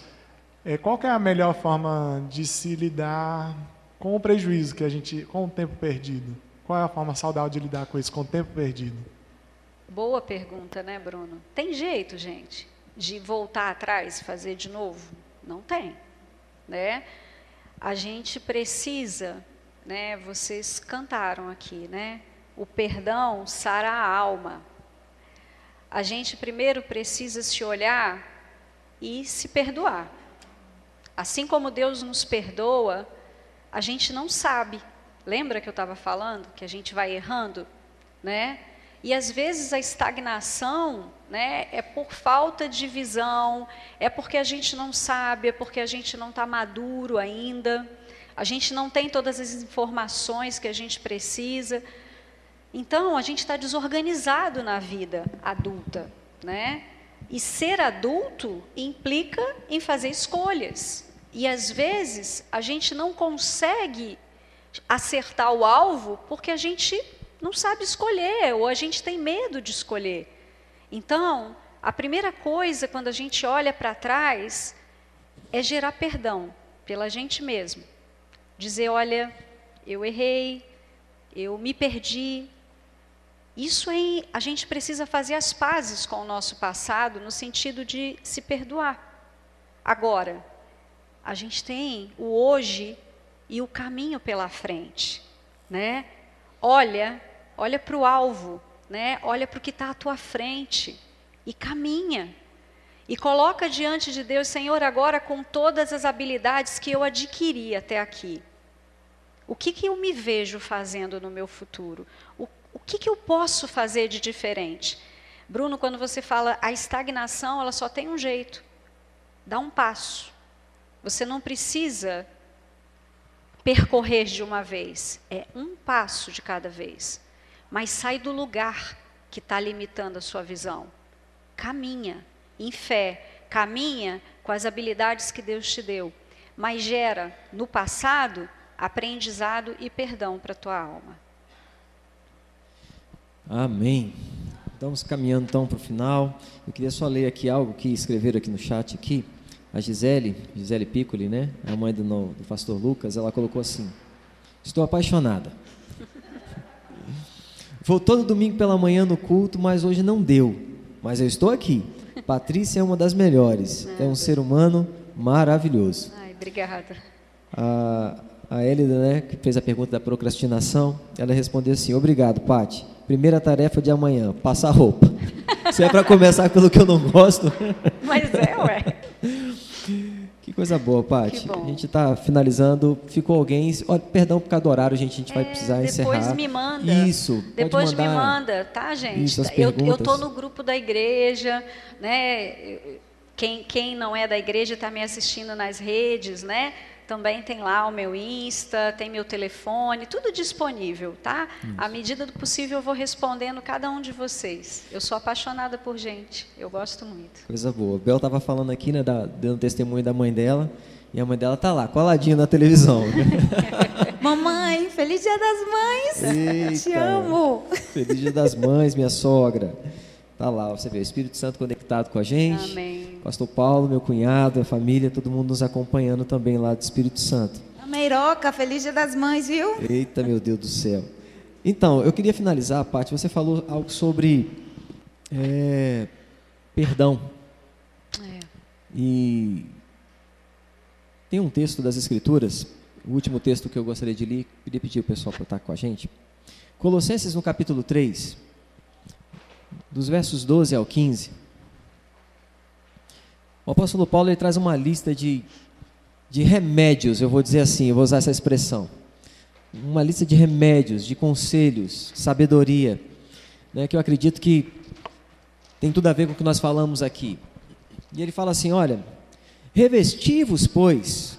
F: é, qual é a melhor forma de se lidar com o prejuízo que a gente, com o tempo perdido? Qual é a forma saudável de lidar com isso, com o tempo perdido?
C: Boa pergunta, né, Bruno? Tem jeito, gente, de voltar atrás e fazer de novo? Não tem, né? A gente precisa, né? Vocês cantaram aqui, né? O perdão sara a alma. A gente primeiro precisa se olhar e se perdoar. Assim como Deus nos perdoa, a gente não sabe. Lembra que eu estava falando que a gente vai errando, né? E às vezes a estagnação, né, é por falta de visão, é porque a gente não sabe, é porque a gente não está maduro ainda, a gente não tem todas as informações que a gente precisa. Então a gente está desorganizado na vida adulta, né? E ser adulto implica em fazer escolhas. E às vezes a gente não consegue acertar o alvo porque a gente não sabe escolher ou a gente tem medo de escolher. Então, a primeira coisa quando a gente olha para trás é gerar perdão pela gente mesmo. Dizer, olha, eu errei, eu me perdi. Isso aí, a gente precisa fazer as pazes com o nosso passado no sentido de se perdoar. Agora, a gente tem o hoje e o caminho pela frente, né? Olha, olha para o alvo, né? Olha para o que está à tua frente e caminha. E coloca diante de Deus, Senhor, agora com todas as habilidades que eu adquiri até aqui. O que, que eu me vejo fazendo no meu futuro? O, o que, que eu posso fazer de diferente? Bruno, quando você fala a estagnação, ela só tem um jeito: dá um passo. Você não precisa percorrer de uma vez, é um passo de cada vez. Mas sai do lugar que está limitando a sua visão. Caminha em fé, caminha com as habilidades que Deus te deu, mas gera no passado aprendizado e perdão para a tua alma.
B: Amém. Estamos caminhando então para o final. Eu queria só ler aqui algo que escreveram aqui no chat aqui. A Gisele, Gisele Piccoli, né, a mãe do, do pastor Lucas, ela colocou assim: Estou apaixonada. Vou todo domingo pela manhã no culto, mas hoje não deu. Mas eu estou aqui. Patrícia é uma das melhores. É um ser humano maravilhoso.
C: Ai, obrigada.
B: A a Elida, né, que fez a pergunta da procrastinação, ela respondeu assim: Obrigado, Pati. Primeira tarefa de amanhã, passar roupa. *laughs* Se é para começar pelo que eu não gosto.
C: Mas é, ué.
B: Coisa boa, Paty. A gente está finalizando. Ficou alguém. Perdão por causa do horário, gente. A gente é, vai precisar
C: depois
B: encerrar.
C: Depois me manda.
B: Isso.
C: Depois me manda, tá, gente?
B: Isso,
C: eu estou no grupo da igreja, né? Quem, quem não é da igreja está me assistindo nas redes, né? Também tem lá o meu Insta, tem meu telefone, tudo disponível, tá? Isso. À medida do possível eu vou respondendo cada um de vocês. Eu sou apaixonada por gente, eu gosto muito.
B: Coisa boa. Bel estava falando aqui, né, da, dando testemunho da mãe dela, e a mãe dela tá lá, coladinha na televisão. *laughs*
A: Mamãe, feliz dia das mães! Eita, Te amo!
B: Feliz dia das mães, minha sogra. Tá lá, você vê o Espírito Santo conectado com a gente.
C: Amém.
B: Pastor Paulo, meu cunhado, a família, todo mundo nos acompanhando também lá do Espírito Santo.
A: Ameiroca, feliz dia das mães, viu?
B: Eita, meu Deus do céu. Então, eu queria finalizar, Paty, você falou algo sobre é, perdão.
C: É.
B: E tem um texto das Escrituras, o último texto que eu gostaria de ler, queria pedir o pessoal para estar com a gente. Colossenses no capítulo 3, dos versos 12 ao 15, o apóstolo Paulo ele traz uma lista de, de remédios, eu vou dizer assim, eu vou usar essa expressão. Uma lista de remédios, de conselhos, sabedoria, né, que eu acredito que tem tudo a ver com o que nós falamos aqui. E ele fala assim: olha, revestivos, pois,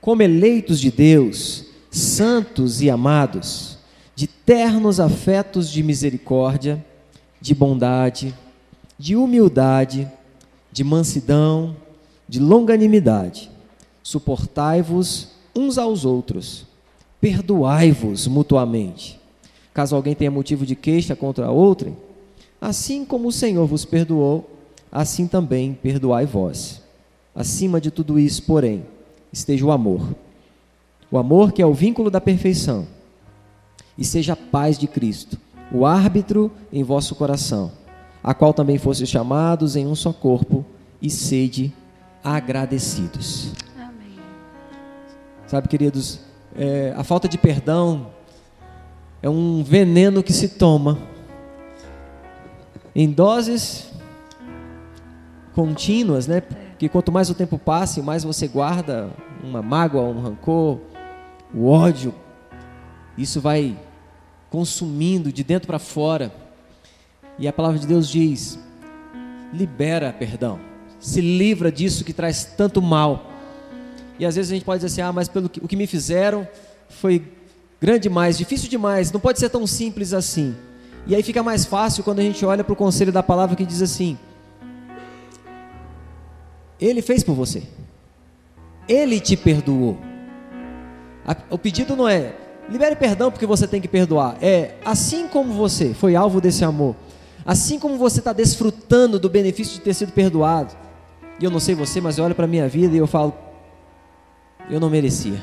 B: como eleitos de Deus, santos e amados, de ternos afetos de misericórdia, de bondade, de humildade, de mansidão, de longanimidade. Suportai-vos uns aos outros, perdoai-vos mutuamente. Caso alguém tenha motivo de queixa contra outrem, assim como o Senhor vos perdoou, assim também perdoai vós. Acima de tudo isso, porém, esteja o amor. O amor que é o vínculo da perfeição. E seja a paz de Cristo o árbitro em vosso coração, a qual também fostes chamados em um só corpo, e sede agradecidos.
C: Amém.
B: Sabe, queridos, é, a falta de perdão é um veneno que se toma em doses contínuas, né? Que quanto mais o tempo passa, mais você guarda uma mágoa, um rancor, o ódio, isso vai consumindo de dentro para fora. E a palavra de Deus diz: libera perdão, se livra disso que traz tanto mal. E às vezes a gente pode dizer assim: ah, mas pelo que, o que me fizeram foi grande demais, difícil demais, não pode ser tão simples assim. E aí fica mais fácil quando a gente olha para o conselho da palavra que diz assim: Ele fez por você, Ele te perdoou. O pedido não é Libere perdão porque você tem que perdoar. É assim como você foi alvo desse amor, assim como você está desfrutando do benefício de ter sido perdoado. E eu não sei você, mas eu olho para a minha vida e eu falo: eu não merecia.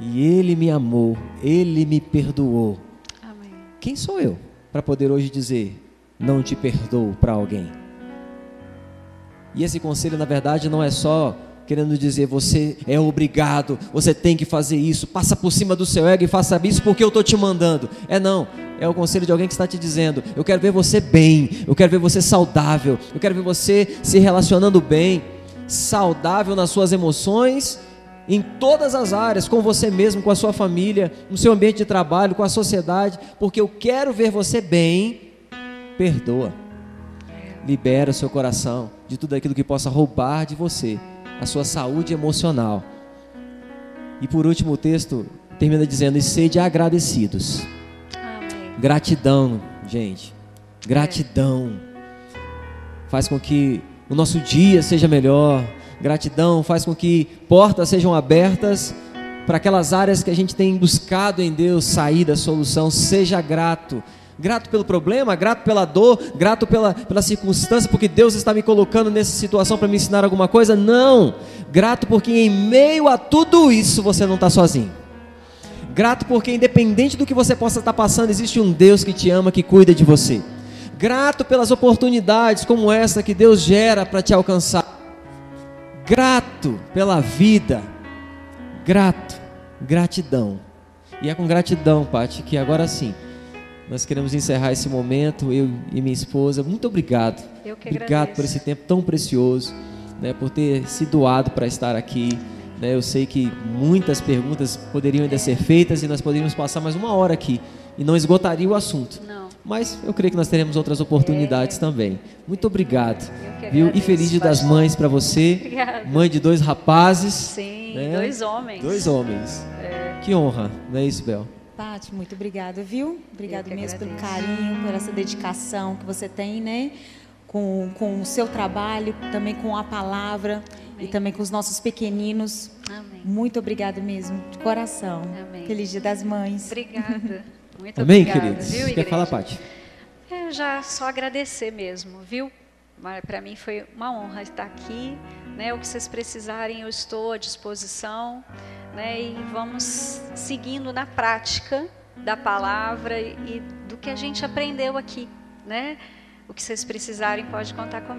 B: E Ele me amou, Ele me perdoou.
C: Amém.
B: Quem sou eu para poder hoje dizer não te perdoo para alguém? E esse conselho, na verdade, não é só querendo dizer: você é obrigado, você tem que fazer isso, passa por cima do seu ego e faça isso porque eu estou te mandando. É não, é o conselho de alguém que está te dizendo: eu quero ver você bem, eu quero ver você saudável, eu quero ver você se relacionando bem, saudável nas suas emoções, em todas as áreas, com você mesmo, com a sua família, no seu ambiente de trabalho, com a sociedade, porque eu quero ver você bem. Perdoa, libera o seu coração de tudo aquilo que possa roubar de você a sua saúde emocional. E por último, o texto termina dizendo: e sede agradecidos.
C: Amém.
B: Gratidão, gente. Gratidão faz com que o nosso dia seja melhor. Gratidão faz com que portas sejam abertas para aquelas áreas que a gente tem buscado em Deus sair da solução. Seja grato grato pelo problema, grato pela dor, grato pela, pela circunstância, porque Deus está me colocando nessa situação para me ensinar alguma coisa. Não, grato porque em meio a tudo isso você não está sozinho. Grato porque, independente do que você possa estar passando, existe um Deus que te ama, que cuida de você. Grato pelas oportunidades como essa que Deus gera para te alcançar. Grato pela vida. Grato gratidão. E é com gratidão, Pati, que agora sim nós queremos encerrar esse momento, eu e minha esposa. Muito obrigado.
C: Eu que
B: obrigado
C: agradeço.
B: por esse tempo tão precioso, né, por ter se doado para estar aqui. Né, eu sei que muitas perguntas poderiam ainda ser feitas e nós poderíamos passar mais uma hora aqui e não esgotaria o assunto.
C: Não.
B: Mas eu creio que nós teremos outras oportunidades também. Muito obrigado. Viu? E feliz Dia das. Mães para você.
C: Obrigada.
B: Mãe de dois rapazes.
C: Sim,
B: né?
C: dois homens.
B: Dois homens. Que honra, não é isso, Bel?
A: Pati, muito obrigada, viu? Obrigado mesmo pelo
C: agradeço.
A: carinho, por essa dedicação que você tem, né? Com, com o seu trabalho, também com a palavra e também com os nossos pequeninos.
C: Amém.
A: Muito obrigada mesmo, de coração.
C: Amém.
A: Feliz Dia das Mães.
C: Obrigada. *laughs* Muito
B: Amém,
C: obrigada,
B: queridos?
C: viu,
B: Quer falar, Pati?
C: É, já só agradecer mesmo, viu? Para mim foi uma honra estar aqui. Né? O que vocês precisarem, eu estou à disposição. Né? E vamos seguindo na prática da palavra e, do que a gente aprendeu aqui. Né? O que vocês precisarem, pode contar comigo.